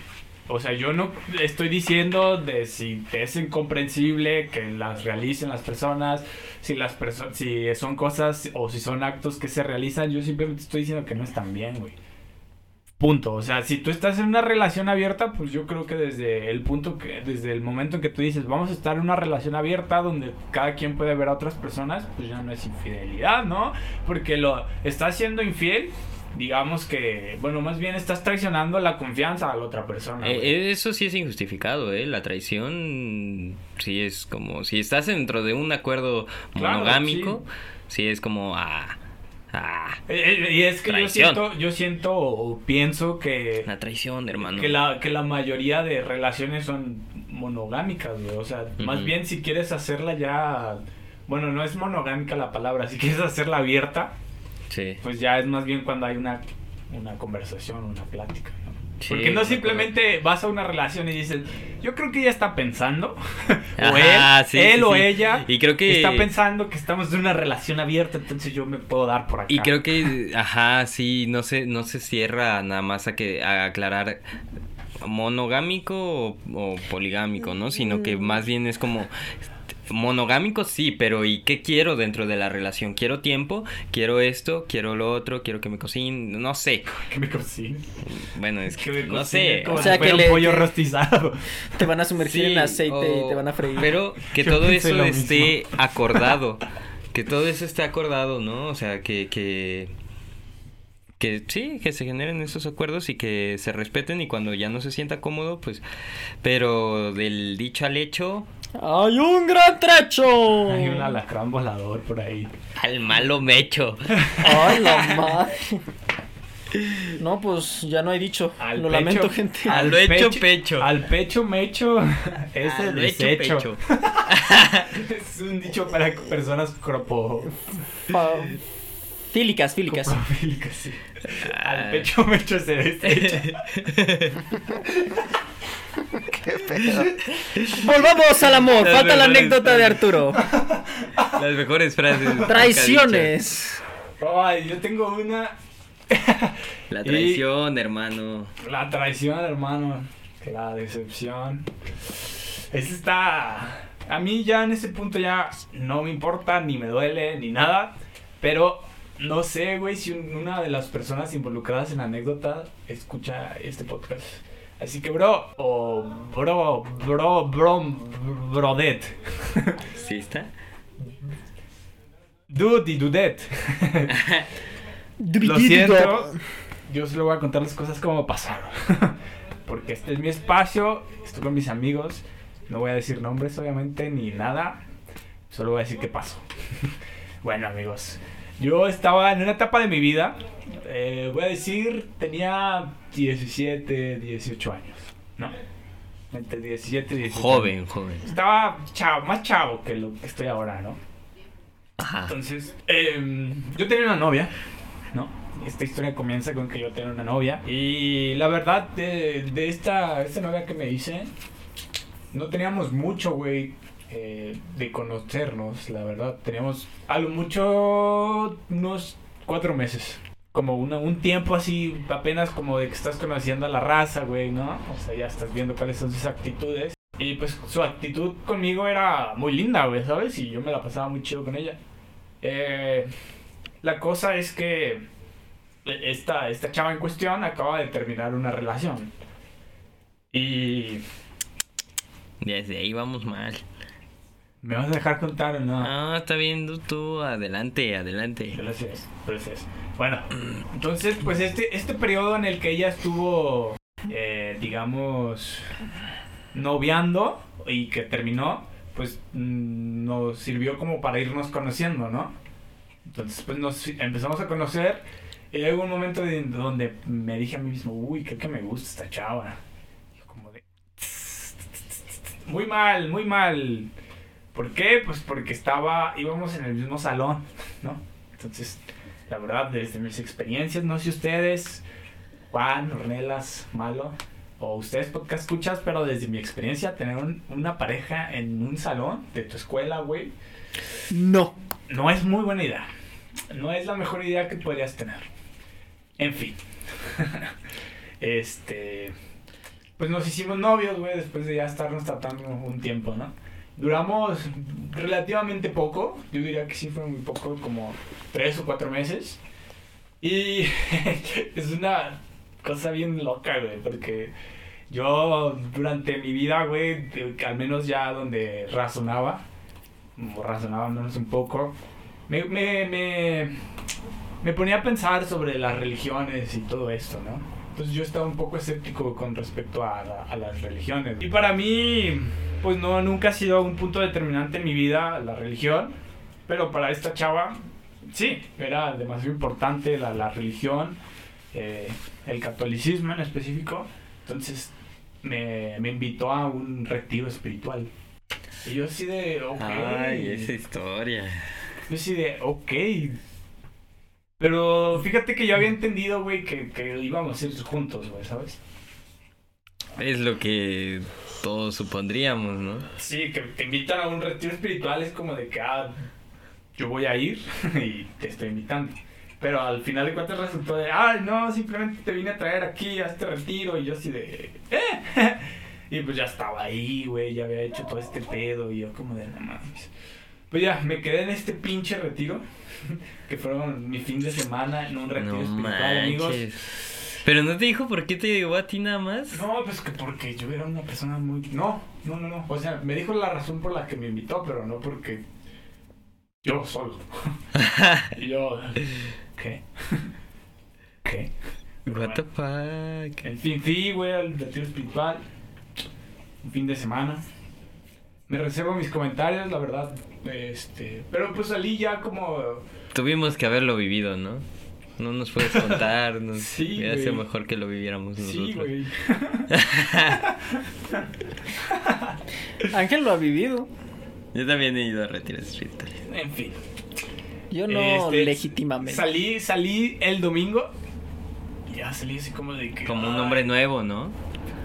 Speaker 1: O sea, yo no estoy diciendo de si es incomprensible que las realicen las personas, si las personas, si son cosas o si son actos que se realizan, yo simplemente estoy diciendo que no están bien, güey. Punto. O sea, si tú estás en una relación abierta, pues yo creo que desde el punto que, desde el momento en que tú dices, vamos a estar en una relación abierta donde cada quien puede ver a otras personas, pues ya no es infidelidad, ¿no? Porque lo estás siendo infiel, digamos que, bueno, más bien estás traicionando la confianza a la otra persona.
Speaker 2: Eh, eso sí es injustificado, ¿eh? La traición sí es como... Si estás dentro de un acuerdo
Speaker 1: Claro,
Speaker 2: monogámico, sí, es como... Ah, ah,
Speaker 1: Eh, eh, y es que yo siento, yo siento o pienso que
Speaker 2: la traición, hermano.
Speaker 1: que la, que la mayoría de relaciones son monogámicas, güey. O sea, más bien si quieres hacerla ya. Bueno, no es monogámica la palabra. Si quieres hacerla abierta,
Speaker 2: Sí.
Speaker 1: pues ya es más bien cuando hay una, una conversación, una plática. ¿no?
Speaker 2: Sí,
Speaker 1: Porque no simplemente vas a una relación y dices, yo creo que ella está pensando, <laughs> o
Speaker 2: Ajá,
Speaker 1: él,
Speaker 2: sí,
Speaker 1: él
Speaker 2: sí,
Speaker 1: o
Speaker 2: sí.
Speaker 1: ella
Speaker 2: Y creo que-
Speaker 1: está pensando que estamos en una relación abierta, entonces yo me puedo dar por acá.
Speaker 2: Y creo que, ajá, sí, no se, no se cierra nada más a que a aclarar monogámico o, o poligámico, ¿no? Sino que más bien es como monogámico sí, pero ¿y qué quiero dentro de la relación? Quiero tiempo, quiero esto, quiero lo otro, quiero que me cocinen, no sé.
Speaker 1: que me cocine.
Speaker 2: Bueno, es
Speaker 1: Que
Speaker 2: que
Speaker 1: me
Speaker 2: no
Speaker 1: cocine
Speaker 2: sé.
Speaker 1: como
Speaker 4: O sea,
Speaker 1: si fuera
Speaker 4: que
Speaker 1: un
Speaker 4: le-
Speaker 1: pollo
Speaker 4: que-
Speaker 1: rostizado.
Speaker 4: Te van a sumergir
Speaker 2: Sí,
Speaker 4: en aceite y te van a freír.
Speaker 2: Pero que
Speaker 1: Yo
Speaker 2: todo eso esté
Speaker 1: mismo.
Speaker 2: acordado. <laughs> Que todo eso esté acordado, ¿no? O sea, que, que, que sí, que se generen esos acuerdos y que se respeten y cuando ya no se sienta cómodo, pues, pero del dicho al hecho,
Speaker 4: ¡Hay un gran trecho!
Speaker 1: Hay un alacrán volador por ahí.
Speaker 2: al malo mecho.
Speaker 4: ¡Ay, la <laughs> madre! No, pues ya no hay dicho.
Speaker 1: Al
Speaker 4: Lo
Speaker 1: pecho.
Speaker 4: lamento, gente.
Speaker 2: Al lo hecho pecho.
Speaker 1: Al pecho mecho <laughs> es
Speaker 2: Al
Speaker 1: el desecho.
Speaker 2: pecho. <laughs>
Speaker 1: es un dicho para personas cropo...
Speaker 4: Fílicas, fílicas.
Speaker 1: coprofílicas, sí.
Speaker 2: Ah.
Speaker 1: Al pecho mecho se desecha.
Speaker 3: Qué pedo.
Speaker 4: Volvamos al amor.
Speaker 2: Las
Speaker 4: Falta la anécdota de Arturo.
Speaker 2: Las mejores frases.
Speaker 4: Traiciones.
Speaker 1: Ay, yo tengo una...
Speaker 2: La <laughs>
Speaker 1: Y-
Speaker 2: traición, hermano.
Speaker 1: La traición, hermano. La decepción. Ese está. A mí ya en ese punto ya no me importa, ni me duele, ni nada. Pero no sé, güey, si un- una de las personas involucradas en la anécdota escucha este podcast. Así que, bro, o bro, bro, bro, brodet.
Speaker 2: ¿Sí está?
Speaker 1: Dude y dudet. Lo siento. Yo solo voy a contar las cosas como pasaron. <laughs> Porque este es mi espacio. Estoy con mis amigos. No voy a decir nombres, obviamente, ni nada. Solo voy a decir qué pasó. <laughs> bueno, amigos. Yo estaba en una etapa de mi vida. eh, voy a decir, tenía 17, 18 años. ¿No? Entre 17 y 18.
Speaker 2: Joven,
Speaker 1: años.
Speaker 2: joven.
Speaker 1: Estaba chavo, más chavo que lo que estoy ahora, ¿no?
Speaker 2: Ajá.
Speaker 1: Entonces, em, yo tenía una novia, ¿no? Esta historia comienza con que yo tenía una novia. Y la verdad, de, de esta, esta novia que me hice, no teníamos mucho, güey, eh, de conocernos, la verdad. Teníamos a lo mucho unos cuatro meses. Como una, un tiempo así, apenas como de que estás conociendo a la raza, güey, ¿no? O sea, ya estás viendo cuáles son sus actitudes. Y pues su actitud conmigo era muy linda, güey, ¿sabes? Y yo me la pasaba muy chido con ella. Eh, la cosa es que esta, esta chava en cuestión acaba de terminar una relación. Y...
Speaker 2: Desde ahí vamos mal.
Speaker 1: ¿Me vas a dejar contar o no?
Speaker 2: Ah, está viendo tú. Adelante, adelante.
Speaker 1: Gracias, gracias. Bueno, entonces, pues este, este periodo en el que ella estuvo, eh, digamos, noviando y que terminó, pues mm, nos sirvió como para irnos conociendo, ¿no? Entonces, pues nos empezamos a conocer y luego un momento de- donde me dije a mí mismo, uy, creo que me gusta esta chava. Como de... Muy mal, muy mal. ¿Por qué? Pues porque estaba, íbamos en el mismo salón, <laughs> ¿no? Entonces, la verdad, desde mis experiencias, no sé ustedes, Juan, Ornelas, Malo, o ustedes podcast escuchas, pero desde mi experiencia, tener un- una pareja en un salón de tu escuela, güey,
Speaker 4: No.
Speaker 1: no es muy buena idea. No es la mejor idea que podrías tener. En fin. <laughs> este. Pues nos hicimos novios, güey, después de ya estarnos tratando un tiempo, ¿no? Duramos relativamente poco. Yo diría que sí fue muy poco, como tres o cuatro meses. Y <laughs> es una cosa bien loca, güey, porque yo durante mi vida, güey, al menos ya donde razonaba, o razonaba menos un poco, me, me, me, me ponía a pensar sobre las religiones y todo esto, ¿no? Entonces yo estaba un poco escéptico con respecto a, la- a las religiones. Y para mí, pues no, nunca ha sido un punto determinante en mi vida la religión, pero para esta chava, sí, era demasiado importante la, la religión, eh, el catolicismo en específico. Entonces me, me invitó a un retiro espiritual. Y yo así de, ok.
Speaker 2: Ay, esa historia.
Speaker 1: Yo así de, ok. Pero fíjate que yo había entendido, güey, que, que íbamos a ir juntos, güey, ¿sabes?
Speaker 2: Es lo que todos supondríamos, ¿no?
Speaker 1: Sí, que te invitan a un retiro espiritual es como de que, ah, yo voy a ir <laughs> y te estoy invitando. Pero al final de cuentas resultó de, ah, no, simplemente te vine a traer aquí a este retiro y yo así de, eh. <laughs> Y pues ya estaba ahí, güey, ya había hecho todo este pedo y yo como de, no mames. Pues ya, me quedé en este pinche retiro, <laughs> que fueron mi fin de semana en un retiro
Speaker 2: No
Speaker 1: espiritual, amigos.
Speaker 2: Pero no te dijo por qué te llegó a ti nada más.
Speaker 1: No, pues que porque yo era una persona muy... No, no, no, no. O sea, me dijo la razón por la que me invitó, pero no porque yo solo. <laughs> y yo... ¿Qué? <laughs> ¿Qué?
Speaker 2: What the fuck.
Speaker 1: En fin, fui, güey, al retiro espiritual. Un fin de semana. Me reservo mis comentarios, la verdad. Este... Pero pues salí ya como...
Speaker 2: Tuvimos que haberlo vivido, ¿no? No nos puedes <laughs> contar. No,
Speaker 1: Sí, güey.
Speaker 2: mejor que lo viviéramos nosotros.
Speaker 1: Sí, güey. <laughs>
Speaker 4: Ángel lo ha vivido.
Speaker 2: Yo también he ido a retiros espirituales.
Speaker 1: En fin.
Speaker 4: Yo no
Speaker 1: Este,
Speaker 4: legítimamente.
Speaker 1: Salí, salí el domingo. Y ya salí así como de que.
Speaker 2: Como un hombre nuevo, ¿no?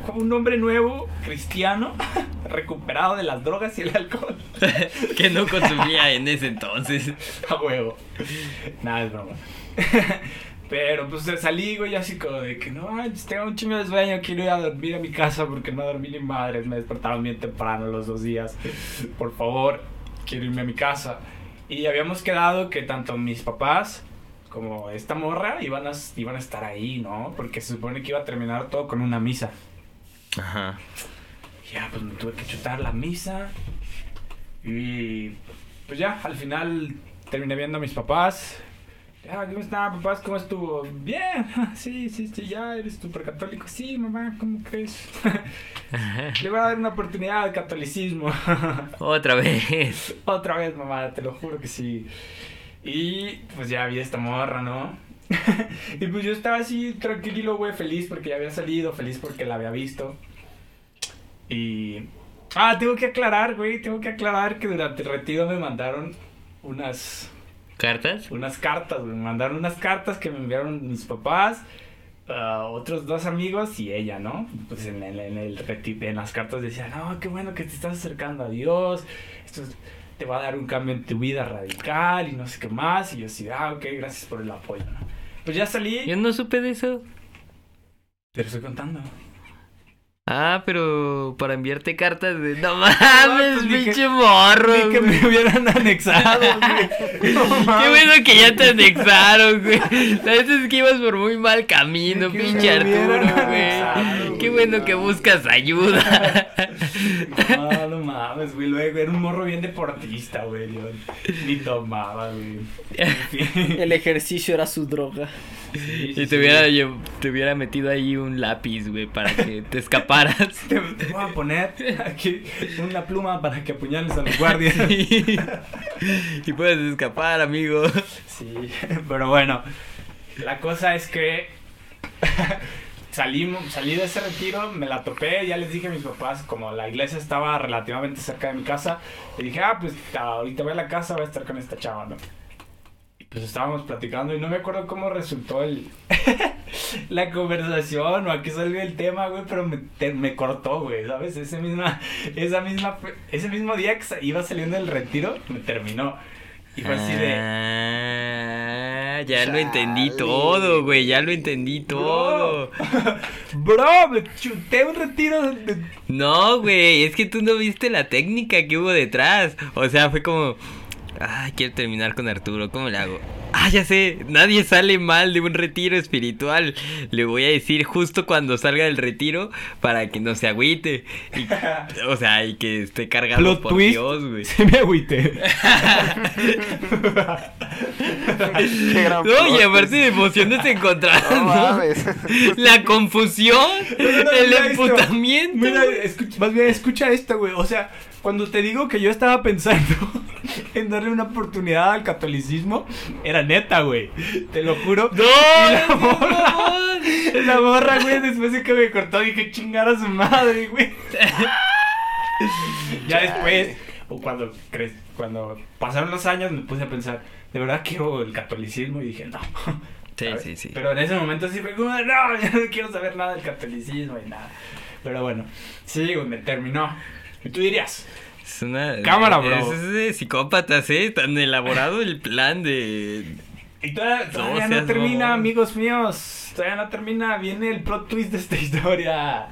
Speaker 1: Como un hombre nuevo, cristiano, <laughs> recuperado de las drogas y el alcohol. <laughs>
Speaker 2: que no consumía en ese entonces.
Speaker 1: A huevo. Nada, es broma. <laughs> Pero pues salí, güey, así como de que no, ay, tengo un chingo de sueño, quiero ir a dormir a mi casa porque no dormí ni madres, me despertaron bien temprano los dos días. Por favor, quiero irme a mi casa. Y habíamos quedado que tanto mis papás como esta morra iban a, iban a estar ahí, ¿no? Porque se supone que iba a terminar todo con una misa.
Speaker 2: Ajá.
Speaker 1: Ya, pues me tuve que chutar la misa. Y pues ya, al final terminé viendo a mis papás. Ah, ¿cómo está, papás? ¿Cómo estuvo? Bien, <laughs> sí, sí, sí, ya eres súper católico. Sí, mamá, ¿cómo crees? <laughs> Le voy a dar una oportunidad al catolicismo. <laughs>
Speaker 2: Otra vez.
Speaker 1: Otra vez, mamá, te lo juro que sí. Y pues ya vi esta morra, ¿no? <laughs> y pues yo estaba así tranquilo, güey, feliz porque ya había salido, feliz porque la había visto. Y... Ah, tengo que aclarar, güey, tengo que aclarar que durante el retiro me mandaron unas
Speaker 2: ¿Cartas?
Speaker 1: unas cartas, güey. Me mandaron unas cartas que me enviaron mis papás, ah, otros dos amigos y ella, ¿no? Pues en el, en el reti- en las cartas decía, no, qué bueno que te estás acercando a Dios, esto es- te va a dar un cambio en tu vida radical y no sé qué más. Y yo así, ah, ok, gracias por el apoyo, ¿no? Pues ya salí.
Speaker 2: Yo no supe de eso.
Speaker 1: Te lo estoy contando.
Speaker 2: Ah, pero para enviarte cartas de... No <laughs> mames,
Speaker 1: pues
Speaker 2: pinche morro,
Speaker 1: Ni que me hubieran anexado, <laughs> güey. <laughs> No
Speaker 2: Qué bueno que ya te anexaron, güey. A veces que ibas por muy mal camino, pinche Arturo, güey. Qué bueno
Speaker 1: no.
Speaker 2: que buscas ayuda.
Speaker 1: No, no mames, güey. Luego era un morro bien deportista, güey. Yo ni tomaba, güey.
Speaker 4: El ejercicio era su droga.
Speaker 1: Sí, sí,
Speaker 2: Y
Speaker 1: sí.
Speaker 2: te hubiera, lle- te hubiera metido ahí un lápiz, güey, para que te <laughs>
Speaker 1: Te, te voy a poner aquí una pluma para que apuñales a los guardias.
Speaker 2: y puedes escapar, amigo.
Speaker 1: Sí, pero bueno. La cosa es que salimos, salí de ese retiro, me la topé, ya les dije a mis papás, como la iglesia estaba relativamente cerca de mi casa, y dije, ah, pues ahorita voy a la casa, voy a estar con esta chava, ¿no? Pues estábamos platicando y no me acuerdo cómo resultó el <laughs> la conversación o a qué salió el tema, güey, pero me, te- me cortó, güey, ¿sabes? Ese misma, esa misma, ese mismo día que iba saliendo del retiro, me terminó. Y fue así de...
Speaker 2: Ah, ya lo entendí todo, güey, ya lo entendí todo. <laughs>
Speaker 1: Bro, me chuté un retiro de...
Speaker 2: No, güey, es que tú no viste la técnica que hubo detrás. O sea, fue como, ay, quiero terminar con Arturo, ¿cómo le hago? Ah, ya sé, nadie sale mal de un retiro espiritual. Le voy a decir justo cuando salga del retiro para que no se agüite. Y- <laughs> o sea, y que esté cargado
Speaker 1: Plot
Speaker 2: por
Speaker 1: twist.
Speaker 2: Dios, güey.
Speaker 1: Se me <laughs>
Speaker 3: gran
Speaker 2: No, y aparte de emociones encontradas,
Speaker 3: No.
Speaker 2: La confusión, <laughs>
Speaker 1: No, no, no,
Speaker 2: el emputamiento.
Speaker 1: Mira, escucha, más bien escucha esto, güey. O sea, cuando te digo que yo estaba pensando en darle una oportunidad al catolicismo, era neta, güey. Te lo juro.
Speaker 2: No,
Speaker 1: Y la morra,
Speaker 2: no. <laughs>
Speaker 1: la morra, güey, después de que me cortó, dije chingar a su madre, güey. <laughs> ya después, o cuando, cre- cuando pasaron los años, me puse a pensar, ¿de verdad quiero el catolicismo? Y dije, no. <laughs>
Speaker 2: Sí, sí, sí.
Speaker 1: Pero en ese momento sí fue como, no, ya no quiero saber nada del catolicismo y nada. Pero bueno, sí, güey, me terminó. Y tú dirías,
Speaker 2: Es una.
Speaker 1: Cámara, bro.
Speaker 2: Es de psicópatas, ¿eh? Tan elaborado el plan de.
Speaker 1: y todavía, todavía no termina, amigos míos. Todavía no termina, viene el plot twist de esta <laughs> historia.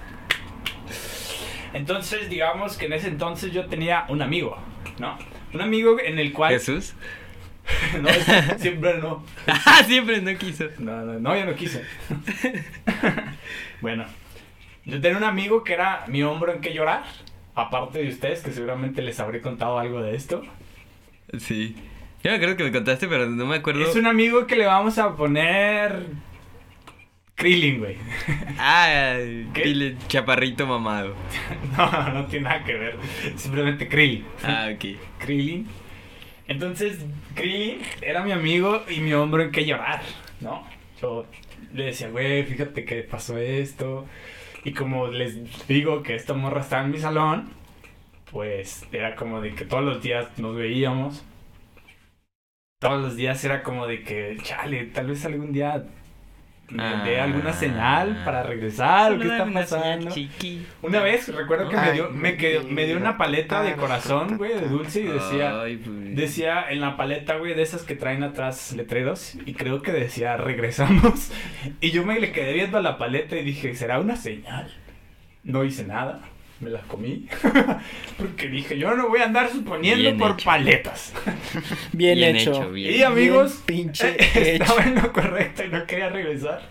Speaker 1: Entonces, digamos que en ese entonces yo tenía un amigo, ¿no? Un amigo en el cual...
Speaker 2: Jesús. <laughs>
Speaker 1: no, es siempre no. <laughs>
Speaker 2: Ah, siempre no quiso.
Speaker 1: No, no, no, yo no quise. bueno, yo tenía un amigo que era mi hombro en que llorar. Aparte de ustedes, que seguramente les habré contado algo de esto.
Speaker 2: Sí. Yo me acuerdo que me contaste, pero no me acuerdo.
Speaker 1: Es un amigo que le vamos a poner. Krillin, güey.
Speaker 2: Ah, <laughs> dile chaparrito mamado. <laughs>
Speaker 1: No, no tiene nada que ver. Simplemente Krillin.
Speaker 2: Ah, ok.
Speaker 1: Krillin. Entonces, Krillin era mi amigo y mi hombro en que llorar, ¿no? Yo le decía, güey, fíjate que pasó esto. Y como les digo que esta morra está en mi salón, pues era como de que todos los días nos veíamos. Todos los días era como de que, chale, tal vez algún día me dé alguna señal para regresar, qué está pasando. Una vez recuerdo que me dio, me, quedó- me dio una paleta de corazón, güey, de dulce y decía, decía en la paleta, güey, de esas que traen atrás letreros y creo que decía regresamos <laughs> y yo me le quedé viendo a la paleta y dije, ¿será una señal? No hice nada, <laughs> me las comí <laughs> porque dije, yo no voy a andar suponiendo
Speaker 2: Bien
Speaker 1: por
Speaker 2: hecho.
Speaker 1: paletas. <laughs>
Speaker 4: Bien,
Speaker 2: Bien
Speaker 4: hecho.
Speaker 2: hecho, bien.
Speaker 1: Y amigos,
Speaker 4: Bien pinche
Speaker 1: estaba
Speaker 4: hecho.
Speaker 1: en lo correcto y no quería regresar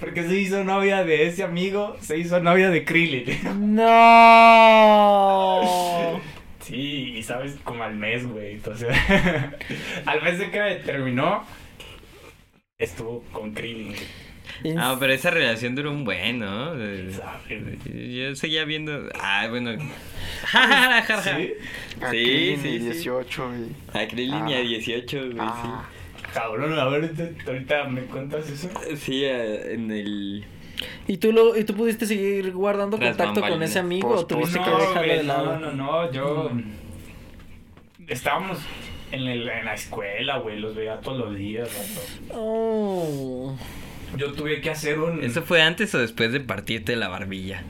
Speaker 1: porque se hizo novia de ese amigo, se hizo novia de Krillin.
Speaker 4: No.
Speaker 1: Sí, y sabes, como al mes, güey. Entonces, al mes de que terminó, estuvo con Krillin. Güey.
Speaker 2: Ah, pero esa relación duró un buen, ¿no?
Speaker 1: ¿Sabe, güey?
Speaker 2: Yo seguía viendo. Ah, bueno.
Speaker 1: ¿Sí? <laughs>
Speaker 3: Aquí
Speaker 2: Sí, sí, sí.
Speaker 3: 18 y...
Speaker 2: A Krillin y a 18, güey,
Speaker 3: Ah,
Speaker 1: Cabrón, a ver, ahorita- me cuentas eso.
Speaker 2: sí. En el.
Speaker 4: ¿Y tú, lo, ¿Y tú pudiste seguir guardando
Speaker 2: Tras
Speaker 4: contacto con ese amigo
Speaker 3: Pues,
Speaker 4: o tuviste
Speaker 3: pues,
Speaker 4: que
Speaker 1: no,
Speaker 4: dejarlo
Speaker 1: güey,
Speaker 4: de lado?
Speaker 1: No, no, no, yo. Estábamos en, el- en la escuela, güey, los veía todos los días.
Speaker 4: Oh.
Speaker 1: Yo tuve que hacer un.
Speaker 2: ¿Eso fue antes o después de partirte la barbilla?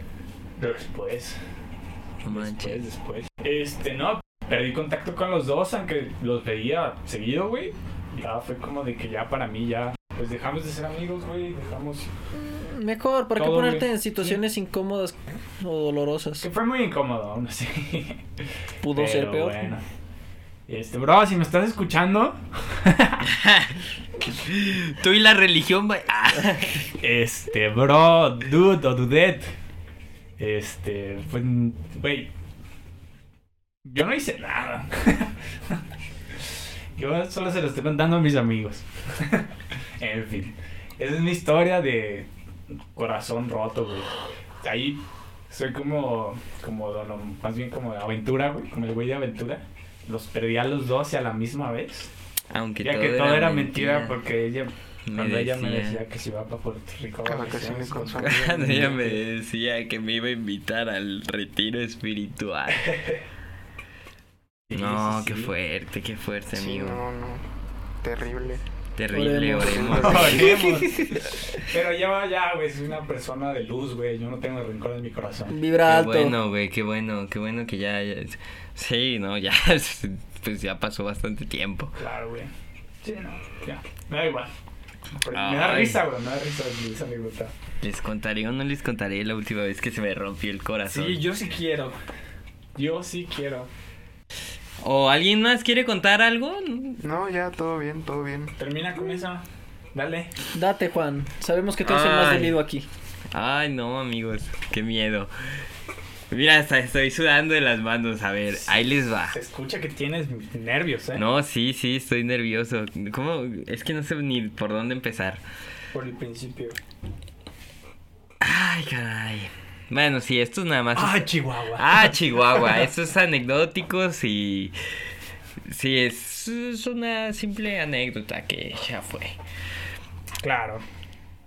Speaker 1: Después.
Speaker 2: No manches.
Speaker 1: Después, después. Este, no, perdí contacto con los dos, aunque los veía seguido, güey. Ya fue como de que ya para mí ya. Pues dejamos de ser amigos, güey. Dejamos.
Speaker 4: Mejor, ¿para qué
Speaker 1: Todo,
Speaker 4: ponerte en situaciones incómodas o dolorosas?
Speaker 1: Que fue muy incómodo, aún así.
Speaker 4: Pudo ser peor.
Speaker 1: Bueno. Este, bro, si me estás escuchando, <laughs>
Speaker 2: Tú y la religión. Ah.
Speaker 1: este, bro, dude o dudette. Este, pues, güey. Yo no hice nada. <laughs> Yo solo se lo estoy contando a mis amigos. <laughs> en fin. Esa es mi historia de corazón roto, güey. Ahí soy como, como, más bien como de aventura, güey. Como el güey de aventura. Los perdí a los dos y a la misma vez.
Speaker 2: Aunque
Speaker 1: Ya
Speaker 2: todo,
Speaker 1: que todo era mentira, porque ella,
Speaker 2: Me
Speaker 1: cuando ella me
Speaker 2: decía.
Speaker 1: que se iba para Puerto Rico.
Speaker 3: Que
Speaker 1: a
Speaker 3: vacaciones con su
Speaker 1: amiga.
Speaker 2: Cuando ella me decía que me iba a invitar al retiro espiritual. <laughs>
Speaker 1: Sí,
Speaker 2: no,
Speaker 1: sí,
Speaker 2: qué
Speaker 1: sí.
Speaker 2: fuerte, qué fuerte,
Speaker 3: sí,
Speaker 2: amigo.
Speaker 3: no, no. Terrible.
Speaker 2: Terrible,
Speaker 4: Oremos.
Speaker 2: oremos.
Speaker 1: Pero ya, ya, güey, soy una persona de luz, güey. Yo no tengo rencor en mi corazón.
Speaker 4: Vibra
Speaker 2: Qué
Speaker 4: alto.
Speaker 2: bueno, güey, qué bueno, qué bueno que ya, ya- Sí, no, ya, <laughs> pues ya pasó bastante tiempo.
Speaker 1: Claro, güey. Sí, no, ya. Me da igual. Me da risa, güey. Me da risa esa anécdota.
Speaker 2: ¿Les contaré o no les contaré la última vez que se me rompió el corazón?
Speaker 1: Sí, yo sí quiero. Yo sí quiero.
Speaker 2: ¿O alguien más quiere contar algo?
Speaker 3: No, ya, todo bien, todo bien.
Speaker 1: Termina con eso. Dale.
Speaker 4: Date, Juan. Sabemos que tú eres el más
Speaker 2: Ay.
Speaker 4: dolido aquí.
Speaker 2: Ay, no, amigos, qué miedo. Mira, hasta estoy sudando de las manos. A ver, ahí les va.
Speaker 1: Se escucha que tienes nervios, ¿eh?
Speaker 2: No, sí, sí, estoy nervioso. ¿Cómo? Es que no sé ni por dónde empezar.
Speaker 1: Por el principio.
Speaker 2: Ay, caray. Bueno, sí, esto es nada más.
Speaker 1: Ah, Chihuahua.
Speaker 2: Ah, Chihuahua. Esto es anecdóticos y. Sí, es, es una simple anécdota que ya fue.
Speaker 1: Claro.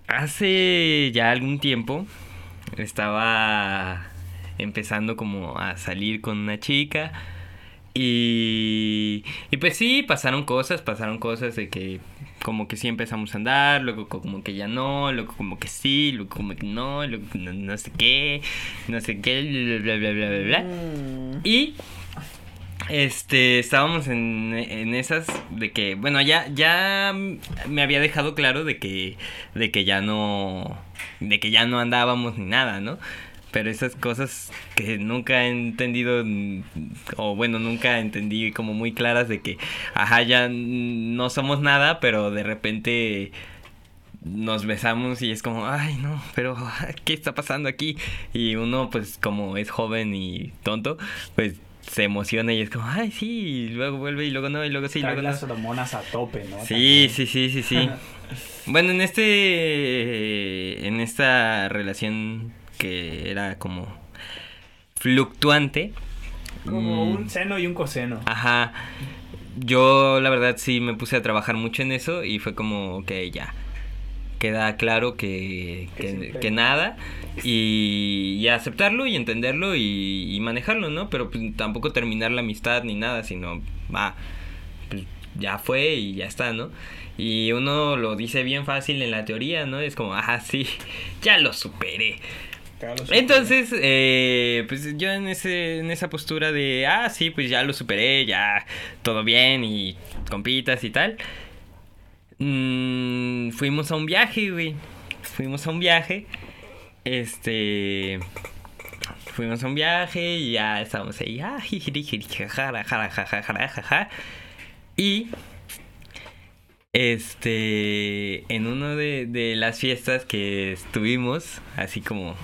Speaker 2: Hace ya algún tiempo estaba empezando como a salir con una chica y, y pues sí, pasaron cosas, pasaron cosas de que como que sí empezamos a andar, luego como que ya no, luego como que sí, luego como que no, luego no, no sé qué, no sé qué, bla, bla, bla, bla, bla.
Speaker 4: Mm.
Speaker 2: Y este estábamos en, en esas de que bueno ya ya me había dejado claro de que de que ya no de que ya no andábamos ni nada, ¿no? Pero esas cosas que nunca he entendido mm, o bueno, nunca entendí como muy claras de que ajá, ya no somos nada, pero de repente nos besamos y es como, ay, no, pero <laughs> ¿qué está pasando aquí? Y uno, pues, como es joven y tonto, pues se emociona y es como, ay, sí, y luego vuelve y luego no, y luego sí, y luego no.
Speaker 1: las hormonas a tope, ¿no?
Speaker 2: Sí, sí, sí, sí, sí. <laughs> bueno, en este, en esta relación que era como fluctuante.
Speaker 1: Como
Speaker 2: mm,
Speaker 1: un seno y un coseno.
Speaker 2: Ajá. Yo la verdad sí me puse a trabajar mucho en eso y fue como que ya queda claro que,
Speaker 1: Que
Speaker 2: nada y, y aceptarlo y entenderlo y, y manejarlo, ¿no? Pero pues, tampoco terminar la amistad ni nada, sino va, pues, ya fue y ya está, ¿no? Y uno lo dice bien fácil en la teoría, ¿no? Es como, ajá, sí, <laughs> ya lo superé. Entonces, eh, pues yo en ese, en esa postura de, ah, sí, pues ya lo superé, ya todo bien y compitas y tal. mm, fuimos a un viaje, güey. Fuimos a un viaje. Este. Fuimos a un viaje y ya estábamos ahí. Ah, jijiri, jiri, jajara, jara, jaja, jara, jaja. Y. Este. En uno de, de las fiestas que estuvimos, así como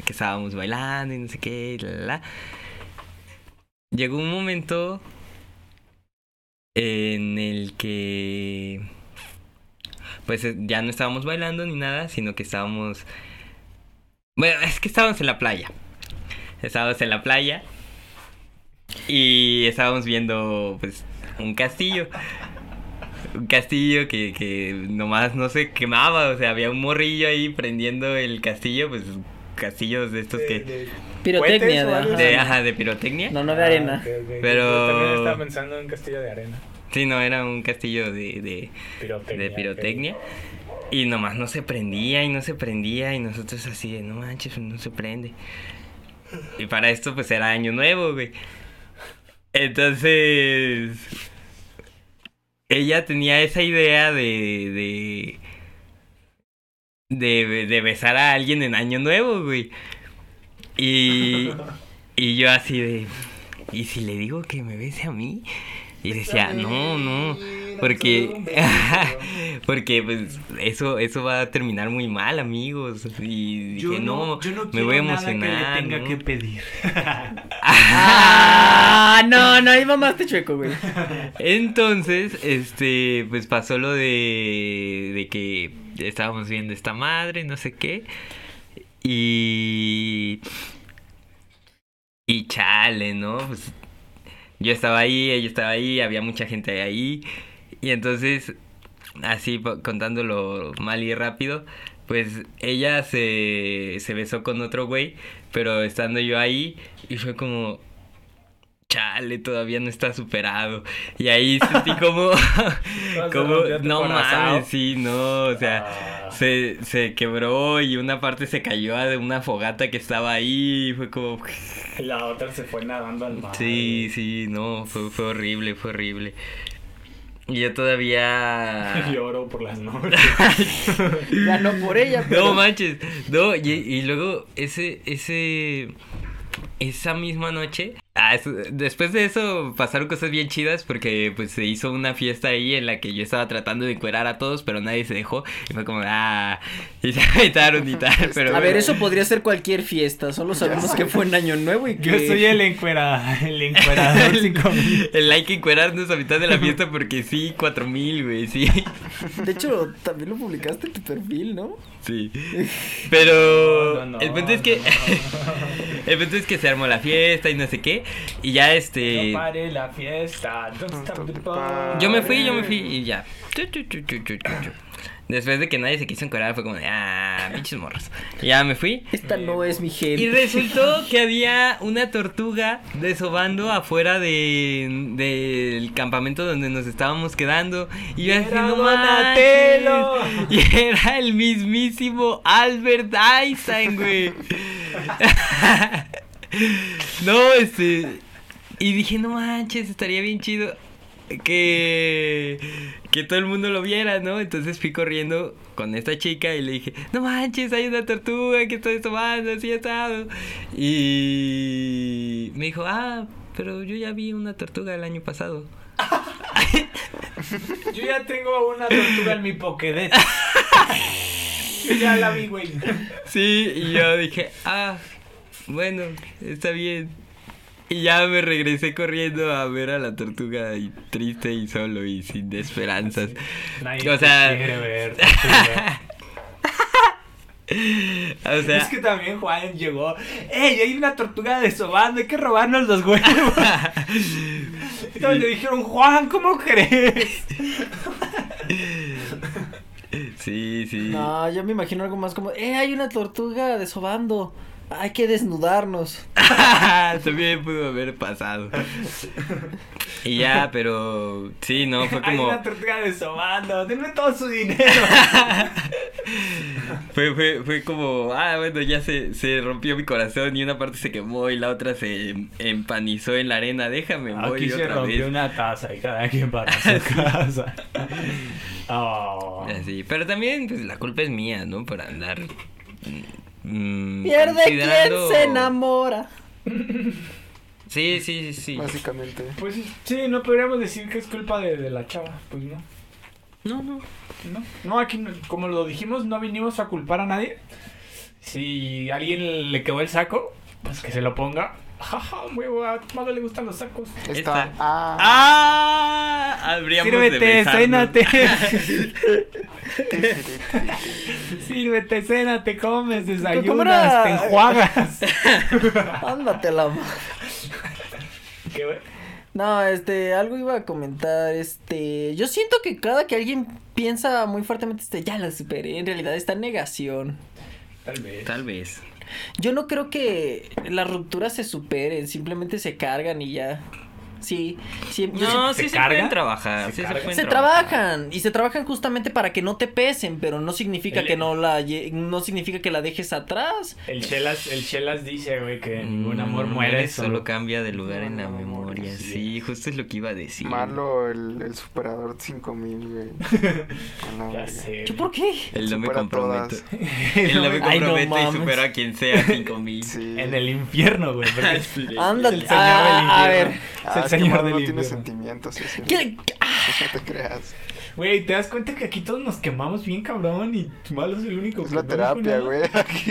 Speaker 2: que estábamos bailando y no sé qué, la, la, la, Llegó un momento en el que pues eh, ya no estábamos bailando ni nada, sino que estábamos... Bueno, es que estábamos en la playa. Estábamos en la playa y estábamos viendo pues un castillo. Un castillo que, que nomás no se quemaba, o sea, había un morrillo ahí prendiendo el castillo, pues castillos de estos que...
Speaker 1: De-
Speaker 4: Pirotecnia,
Speaker 1: ¿Cohetes o
Speaker 4: de- ajá.
Speaker 2: De, ajá, de pirotecnia.
Speaker 4: No, no de
Speaker 1: Ah,
Speaker 4: arena.
Speaker 1: ok.
Speaker 2: Pero-
Speaker 1: Yo también estaba pensando en un castillo de arena.
Speaker 2: Sí, no, era un castillo de, de,
Speaker 1: Pirotecnia.
Speaker 2: de pirotecnia. Y nomás no se prendía y no se prendía y nosotros así de, no manches, no se prende. Y para esto pues era año nuevo, güey. Entonces... Ella tenía esa idea de... de... De, de besar a alguien en año nuevo, güey. Y... <laughs> Y yo así de... ¿Y si le digo que me bese a mí? Y decía, no, no, porque, <laughs> porque pues eso, eso va a terminar muy mal, amigos. Y dije, no, me voy a emocionar.
Speaker 1: que le tenga
Speaker 2: ¿no?".
Speaker 1: que pedir.
Speaker 4: Ah, <laughs> no, no, ahí mamaste chueco, güey.
Speaker 2: Entonces, este, pues pasó lo de, de que estábamos viendo esta madre, no sé qué. Y... Y chale, ¿no? Pues yo estaba ahí, ella estaba ahí, había mucha gente ahí. Y entonces, así contándolo mal y rápido, pues ella se, se besó con otro güey, pero estando yo ahí, y fue como, chale, todavía no está superado. Y ahí sentí <laughs> como, <laughs> como, no mames, sí, no, o sea,
Speaker 1: Ah.
Speaker 2: se, se quebró y una parte se cayó de una fogata que estaba ahí, y fue como,
Speaker 1: La otra se fue nadando al mar.
Speaker 2: sí, sí, no, fue, fue horrible, fue horrible. Y yo todavía... <laughs>
Speaker 1: Lloro por las noches.
Speaker 4: Ya no por ella, pero.
Speaker 2: No manches, no, y, y luego ese, ese, esa misma noche, ah, eso- después de eso pasaron cosas bien chidas porque pues se hizo una fiesta ahí en la que yo estaba tratando de encuerar a todos, pero nadie se dejó y fue como, ah, <laughs> y se aventaron y tal, pero
Speaker 4: A ver, eso podría ser cualquier fiesta. Solo sabemos que fue en Año Nuevo y que.
Speaker 1: Yo soy el encuera, el encuerador. <laughs>
Speaker 2: El like que encuerarnos a mitad de la fiesta porque sí, cuatro mil, güey, sí.
Speaker 4: De hecho, también lo publicaste en tu perfil, ¿no?
Speaker 2: Sí. <laughs> Pero
Speaker 1: No, no,
Speaker 2: el punto es
Speaker 1: no,
Speaker 2: que
Speaker 1: no.
Speaker 2: el punto es que se armó la fiesta y no sé qué y ya este
Speaker 1: No pare la fiesta. Don't stop the party.
Speaker 2: yo me fui, yo me fui y ya. Después de que nadie se quiso encuadrar fue como de, ah, pinches morros. Y ya me fui.
Speaker 4: Esta no es mi gente.
Speaker 2: Y resultó que había una tortuga desobando afuera de del campamento donde nos estábamos quedando. Y yo así, no
Speaker 1: Donatello.
Speaker 2: manches". <laughs> Y era el mismísimo Albert Einstein, güey. <laughs> <laughs> no, este. Y dije, no manches, estaría bien chido que, que todo el mundo lo viera, ¿no? Entonces fui corriendo con esta chica y le dije, no manches, hay una tortuga que está desobando, así estado. Y me dijo, ah, pero yo ya vi una tortuga el año pasado. <laughs>
Speaker 1: Yo ya tengo una tortuga en mi. Yo <laughs> ya la vi, güey.
Speaker 2: Sí, y yo dije, ah, bueno, está bien. Y ya me regresé corriendo a ver a la tortuga y triste y solo y sin esperanzas.
Speaker 1: Nadie
Speaker 2: O sea-
Speaker 1: quiere ver. <laughs>
Speaker 2: O sea,
Speaker 1: es que también Juan llegó. ¡Ey! Hay una tortuga desobando, hay que robarnos los huevos. <laughs> Entonces le dijeron, Juan, ¿cómo crees?
Speaker 2: sí, sí.
Speaker 4: No, yo me imagino algo más como, eh, hay una tortuga desobando. Hay que desnudarnos. <laughs>
Speaker 2: También pudo haber pasado. Y ya, pero sí, no, fue
Speaker 1: Hay
Speaker 2: como.
Speaker 1: una tortuga desobando, denme todo su dinero. <laughs>
Speaker 2: Fue, fue, fue como, ah, bueno, ya se, se rompió mi corazón y una parte se quemó y la otra se empanizó en la arena. Déjame, voy
Speaker 1: Aquí se
Speaker 2: otra
Speaker 1: rompió
Speaker 2: vez.
Speaker 1: una taza y cada quien para su <laughs> casa. Oh.
Speaker 2: Así, pero también, pues la culpa es mía, ¿no? Por andar. Mm,
Speaker 4: Pierde quien
Speaker 2: considerando-
Speaker 4: se enamora.
Speaker 2: Sí, sí, sí.
Speaker 5: Básicamente.
Speaker 1: Pues sí, no podríamos decir que es culpa de, de la chava. Pues no.
Speaker 2: No, no.
Speaker 1: No, no, aquí, no- como lo dijimos, no vinimos a culpar a nadie. Si alguien le quedó el saco, pues que se lo ponga. Jaja, huevo, a tu madre le gustan los sacos.
Speaker 5: Está.
Speaker 2: Esta.
Speaker 5: Ah.
Speaker 2: ¡Ah! Habríamos de
Speaker 1: Sírvete,
Speaker 2: besarnos.
Speaker 1: cénate. <laughs> Sírvete cena, te comes,
Speaker 4: ¿Cómo
Speaker 1: desayunas, te enjuagas. <laughs>
Speaker 4: Ándate la ma-
Speaker 1: ¿Qué?
Speaker 4: No, este, algo iba a comentar, este, yo siento que cada que alguien piensa muy fuertemente, este, ya la superé, en realidad está negación.
Speaker 1: Tal vez.
Speaker 2: Tal vez.
Speaker 4: Yo no creo que las rupturas se superen, simplemente se cargan y ya. Sí, sí,
Speaker 2: No,
Speaker 1: ¿Se
Speaker 2: sí se
Speaker 1: carga?
Speaker 2: pueden trabajar.
Speaker 1: ¿Se
Speaker 2: sí
Speaker 1: carga?
Speaker 2: pueden
Speaker 4: Se
Speaker 2: trabajar.
Speaker 4: trabajan y se trabajan justamente para que no te pesen, pero no significa
Speaker 1: El-
Speaker 4: que no la no significa que la dejes atrás.
Speaker 1: El Chelas, el Chelas dice, güey, que ningún
Speaker 2: Mm,
Speaker 1: amor muere,
Speaker 2: solo
Speaker 1: solo
Speaker 2: cambia de lugar en la
Speaker 3: No, no,
Speaker 2: memoria.
Speaker 3: sí.
Speaker 2: Sí, justo es lo que iba a decir.
Speaker 3: Malo el, el superador 5000, güey. <laughs> La
Speaker 1: Ya sé.
Speaker 4: ¿Yo por qué?
Speaker 2: Él no me comprometo. <laughs> Él no me
Speaker 4: Ay, no
Speaker 2: compromete y supera a quien sea 5000.
Speaker 3: Sí.
Speaker 1: En el infierno, güey. <laughs>
Speaker 4: Ándale,
Speaker 1: el señor
Speaker 4: ah, a ver.
Speaker 3: Ah, Que
Speaker 1: señor del
Speaker 3: no tiene sentimientos.
Speaker 4: ¿Qué?
Speaker 3: No te creas.
Speaker 1: Güey, ¿te das cuenta que aquí todos nos quemamos bien cabrón y Malo es el único
Speaker 3: Es
Speaker 1: que
Speaker 3: la terapia, güey.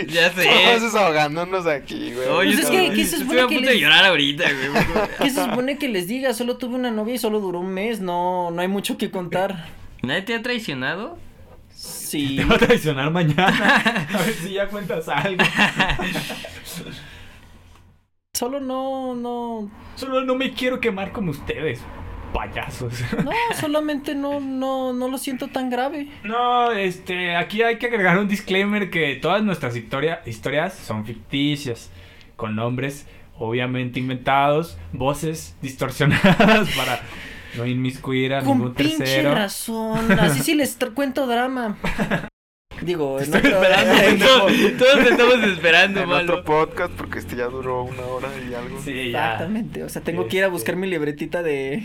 Speaker 2: Ya sé.
Speaker 3: Todos desahogándonos aquí, güey.
Speaker 2: Oye,
Speaker 4: Pues es que- ¿qué se
Speaker 2: estoy
Speaker 4: supone
Speaker 2: a
Speaker 4: que
Speaker 2: punto de
Speaker 4: les-
Speaker 2: llorar ahorita, güey. <laughs>
Speaker 4: ¿Qué se supone que les diga? Solo tuve una novia y solo duró un mes, no, no hay mucho que contar.
Speaker 2: ¿Nadie te ha traicionado?
Speaker 4: Sí.
Speaker 1: Te va a traicionar mañana. <laughs> A ver si ya cuentas algo. <laughs>
Speaker 4: Solo no, no,
Speaker 1: Solo no me quiero quemar como ustedes, payasos.
Speaker 4: no, <laughs> solamente no, no, no lo siento tan grave.
Speaker 1: No, este, aquí hay que agregar un disclaimer que todas nuestras historia- historias son ficticias, con nombres obviamente inventados, voces distorsionadas <laughs> para no inmiscuir a
Speaker 4: Con
Speaker 1: ningún
Speaker 4: pinche
Speaker 1: tercero.
Speaker 4: razón. Así sí les <laughs> cuento drama. Digo, en
Speaker 1: Estoy
Speaker 4: otro-
Speaker 1: esperando, <laughs>
Speaker 4: en- <laughs>
Speaker 2: Todos, todos estamos esperando,
Speaker 3: En otro
Speaker 2: malo.
Speaker 3: podcast, porque este ya duró una hora y algo
Speaker 1: Sí, ya.
Speaker 4: Exactamente, o sea, tengo que ir a
Speaker 1: Este.
Speaker 4: buscar mi libretita de,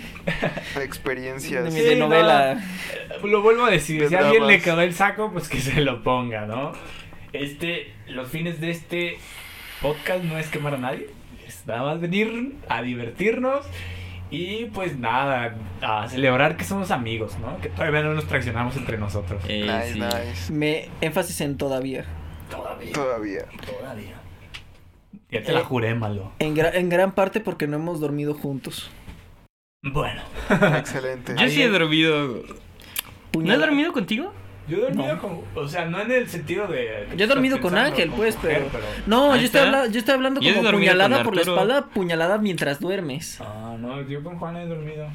Speaker 3: de experiencias.
Speaker 4: de, mi-
Speaker 1: Sí,
Speaker 4: de
Speaker 1: no.
Speaker 4: novela.
Speaker 1: Lo vuelvo a decir,
Speaker 3: De
Speaker 1: si a alguien le quedó el saco, pues que se lo ponga, ¿no? Este, los fines de este podcast no es quemar a nadie, es nada más venir a divertirnos y pues nada, a celebrar que somos amigos, ¿no? Que todavía no nos traicionamos entre nosotros.
Speaker 2: Eh,
Speaker 3: Nice,
Speaker 2: sí.
Speaker 3: nice.
Speaker 4: Me énfasis en todavía.
Speaker 1: Todavía.
Speaker 3: Todavía.
Speaker 1: Todavía. Ya te la
Speaker 4: Eh.
Speaker 1: juré, malo.
Speaker 4: En, gra- en gran parte porque no hemos dormido juntos.
Speaker 1: Bueno. <laughs>
Speaker 3: Excelente.
Speaker 2: Yo sí he dormido. ¿No he dormido contigo?
Speaker 1: Yo he dormido
Speaker 4: No.
Speaker 1: con... O sea, no en el sentido de...
Speaker 4: Yo he dormido con Ángel,
Speaker 1: con
Speaker 4: pues,
Speaker 1: mujer,
Speaker 4: pero... No,
Speaker 2: Ahí
Speaker 4: yo estoy,
Speaker 2: está.
Speaker 4: habla- yo estoy hablando como puñalada por la espalda, puñalada mientras duermes.
Speaker 1: Ah, no, yo con Juan he dormido.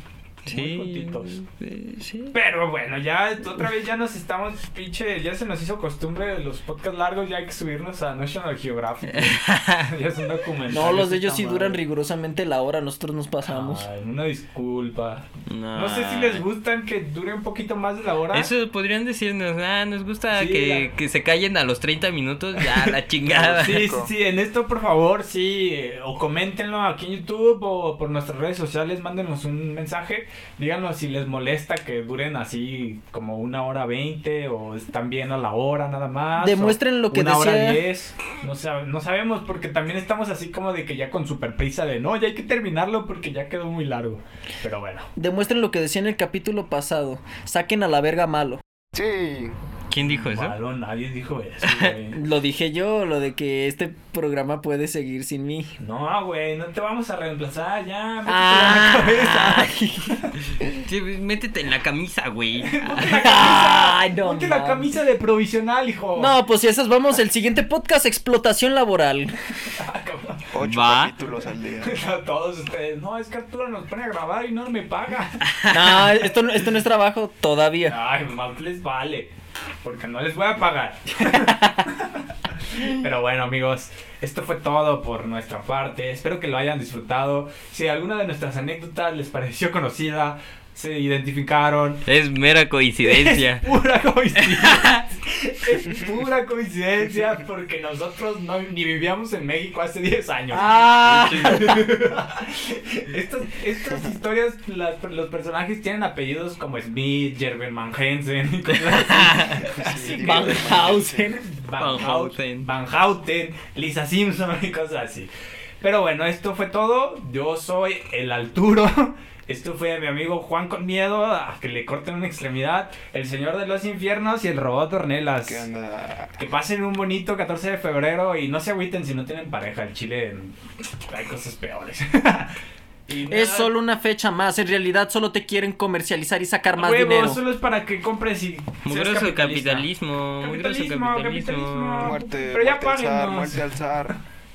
Speaker 1: Muy juntitos.
Speaker 2: eh, sí.
Speaker 1: Pero bueno, ya otra vez ya nos estamos, pinche, ya se nos hizo costumbre los podcasts largos, ya hay que subirnos a National Geographic. <laughs> ya es un documental.
Speaker 4: No, los de ellos sí duran rigurosamente la hora, nosotros nos pasamos.
Speaker 1: Ay, una disculpa.
Speaker 2: No.
Speaker 1: No sé si les gustan que dure un poquito más de la hora.
Speaker 2: Eso podrían decirnos, ah, nos gusta
Speaker 1: Sí,
Speaker 2: que,
Speaker 1: la-
Speaker 2: que se callen a los 30 minutos, ya la <laughs> chingada.
Speaker 1: Sí, sí, sí, en esto por favor, sí, eh, o coméntenlo aquí en YouTube o por nuestras redes sociales, mándenos un mensaje, díganos si les molesta que duren así como una hora veinte o están bien a la hora nada más.
Speaker 4: Demuestren lo que
Speaker 1: una hora
Speaker 4: decía-
Speaker 1: diez, no, sab- no sabemos porque también estamos así como de que ya con super prisa de no, ya hay que terminarlo porque ya quedó muy largo, pero bueno.
Speaker 4: Demuestren lo que decía en el capítulo pasado. Saquen a la verga malo.
Speaker 3: Sí.
Speaker 2: ¿Quién dijo eso?
Speaker 1: Malo, nadie dijo eso, <laughs> güey.
Speaker 4: Lo dije yo, lo de que este programa puede seguir sin mí.
Speaker 1: No, güey, no te vamos a reemplazar ya. métetelo
Speaker 4: Ah.
Speaker 1: en la cabeza. <laughs>
Speaker 2: Sí, métete en la camisa, güey. <laughs>
Speaker 4: Ay, no
Speaker 1: Ponte la camisa de provisional, hijo.
Speaker 4: No, pues si esas vamos, el siguiente podcast, explotación laboral.
Speaker 3: Ocho
Speaker 2: Va.
Speaker 3: capítulos al día.
Speaker 1: Todos ustedes. No, es que Arturo nos pone a grabar y no me paga.
Speaker 4: No, esto, no- esto no es trabajo todavía.
Speaker 1: Ay, más les vale. Porque no les voy a pagar. <laughs> Pero bueno, amigos, esto fue todo por nuestra parte. Espero que lo hayan disfrutado. Si alguna de nuestras anécdotas les pareció conocida, se identificaron.
Speaker 2: Es mera coincidencia.
Speaker 1: Es pura coincidencia. <laughs> es pura coincidencia porque nosotros no, ni vivíamos en México hace 10 años.
Speaker 4: Ah, <laughs>
Speaker 1: estas, estas historias, las- los personajes tienen apellidos como Smith, Jerben Manhensen y cosas así. <laughs>
Speaker 3: Sí,
Speaker 4: Van Hausen.
Speaker 1: Van Houten. Van Houten, Lisa Simpson y cosas así. Pero bueno, esto fue todo. Yo soy el Alturo. Esto fue mi amigo Juan con miedo a que le corten una extremidad, el señor de los infiernos y el robot Ornelas.
Speaker 3: ¿Qué onda?
Speaker 1: Que pasen un bonito 14 de febrero y no se agüiten si no tienen pareja. El chile hay cosas peores. <laughs>
Speaker 4: Es solo una fecha más. En realidad solo te quieren comercializar y sacar más
Speaker 1: huevo,
Speaker 4: dinero.
Speaker 1: solo es para que compres y
Speaker 2: Muy
Speaker 1: seas
Speaker 2: grosso
Speaker 1: capitalista.
Speaker 2: capitalismo, muy grosso
Speaker 1: Capitalismo,
Speaker 2: capitalismo.
Speaker 1: capitalismo.
Speaker 3: Muerte,
Speaker 1: Pero ya
Speaker 3: muerte al zar, muerte al zar. <laughs>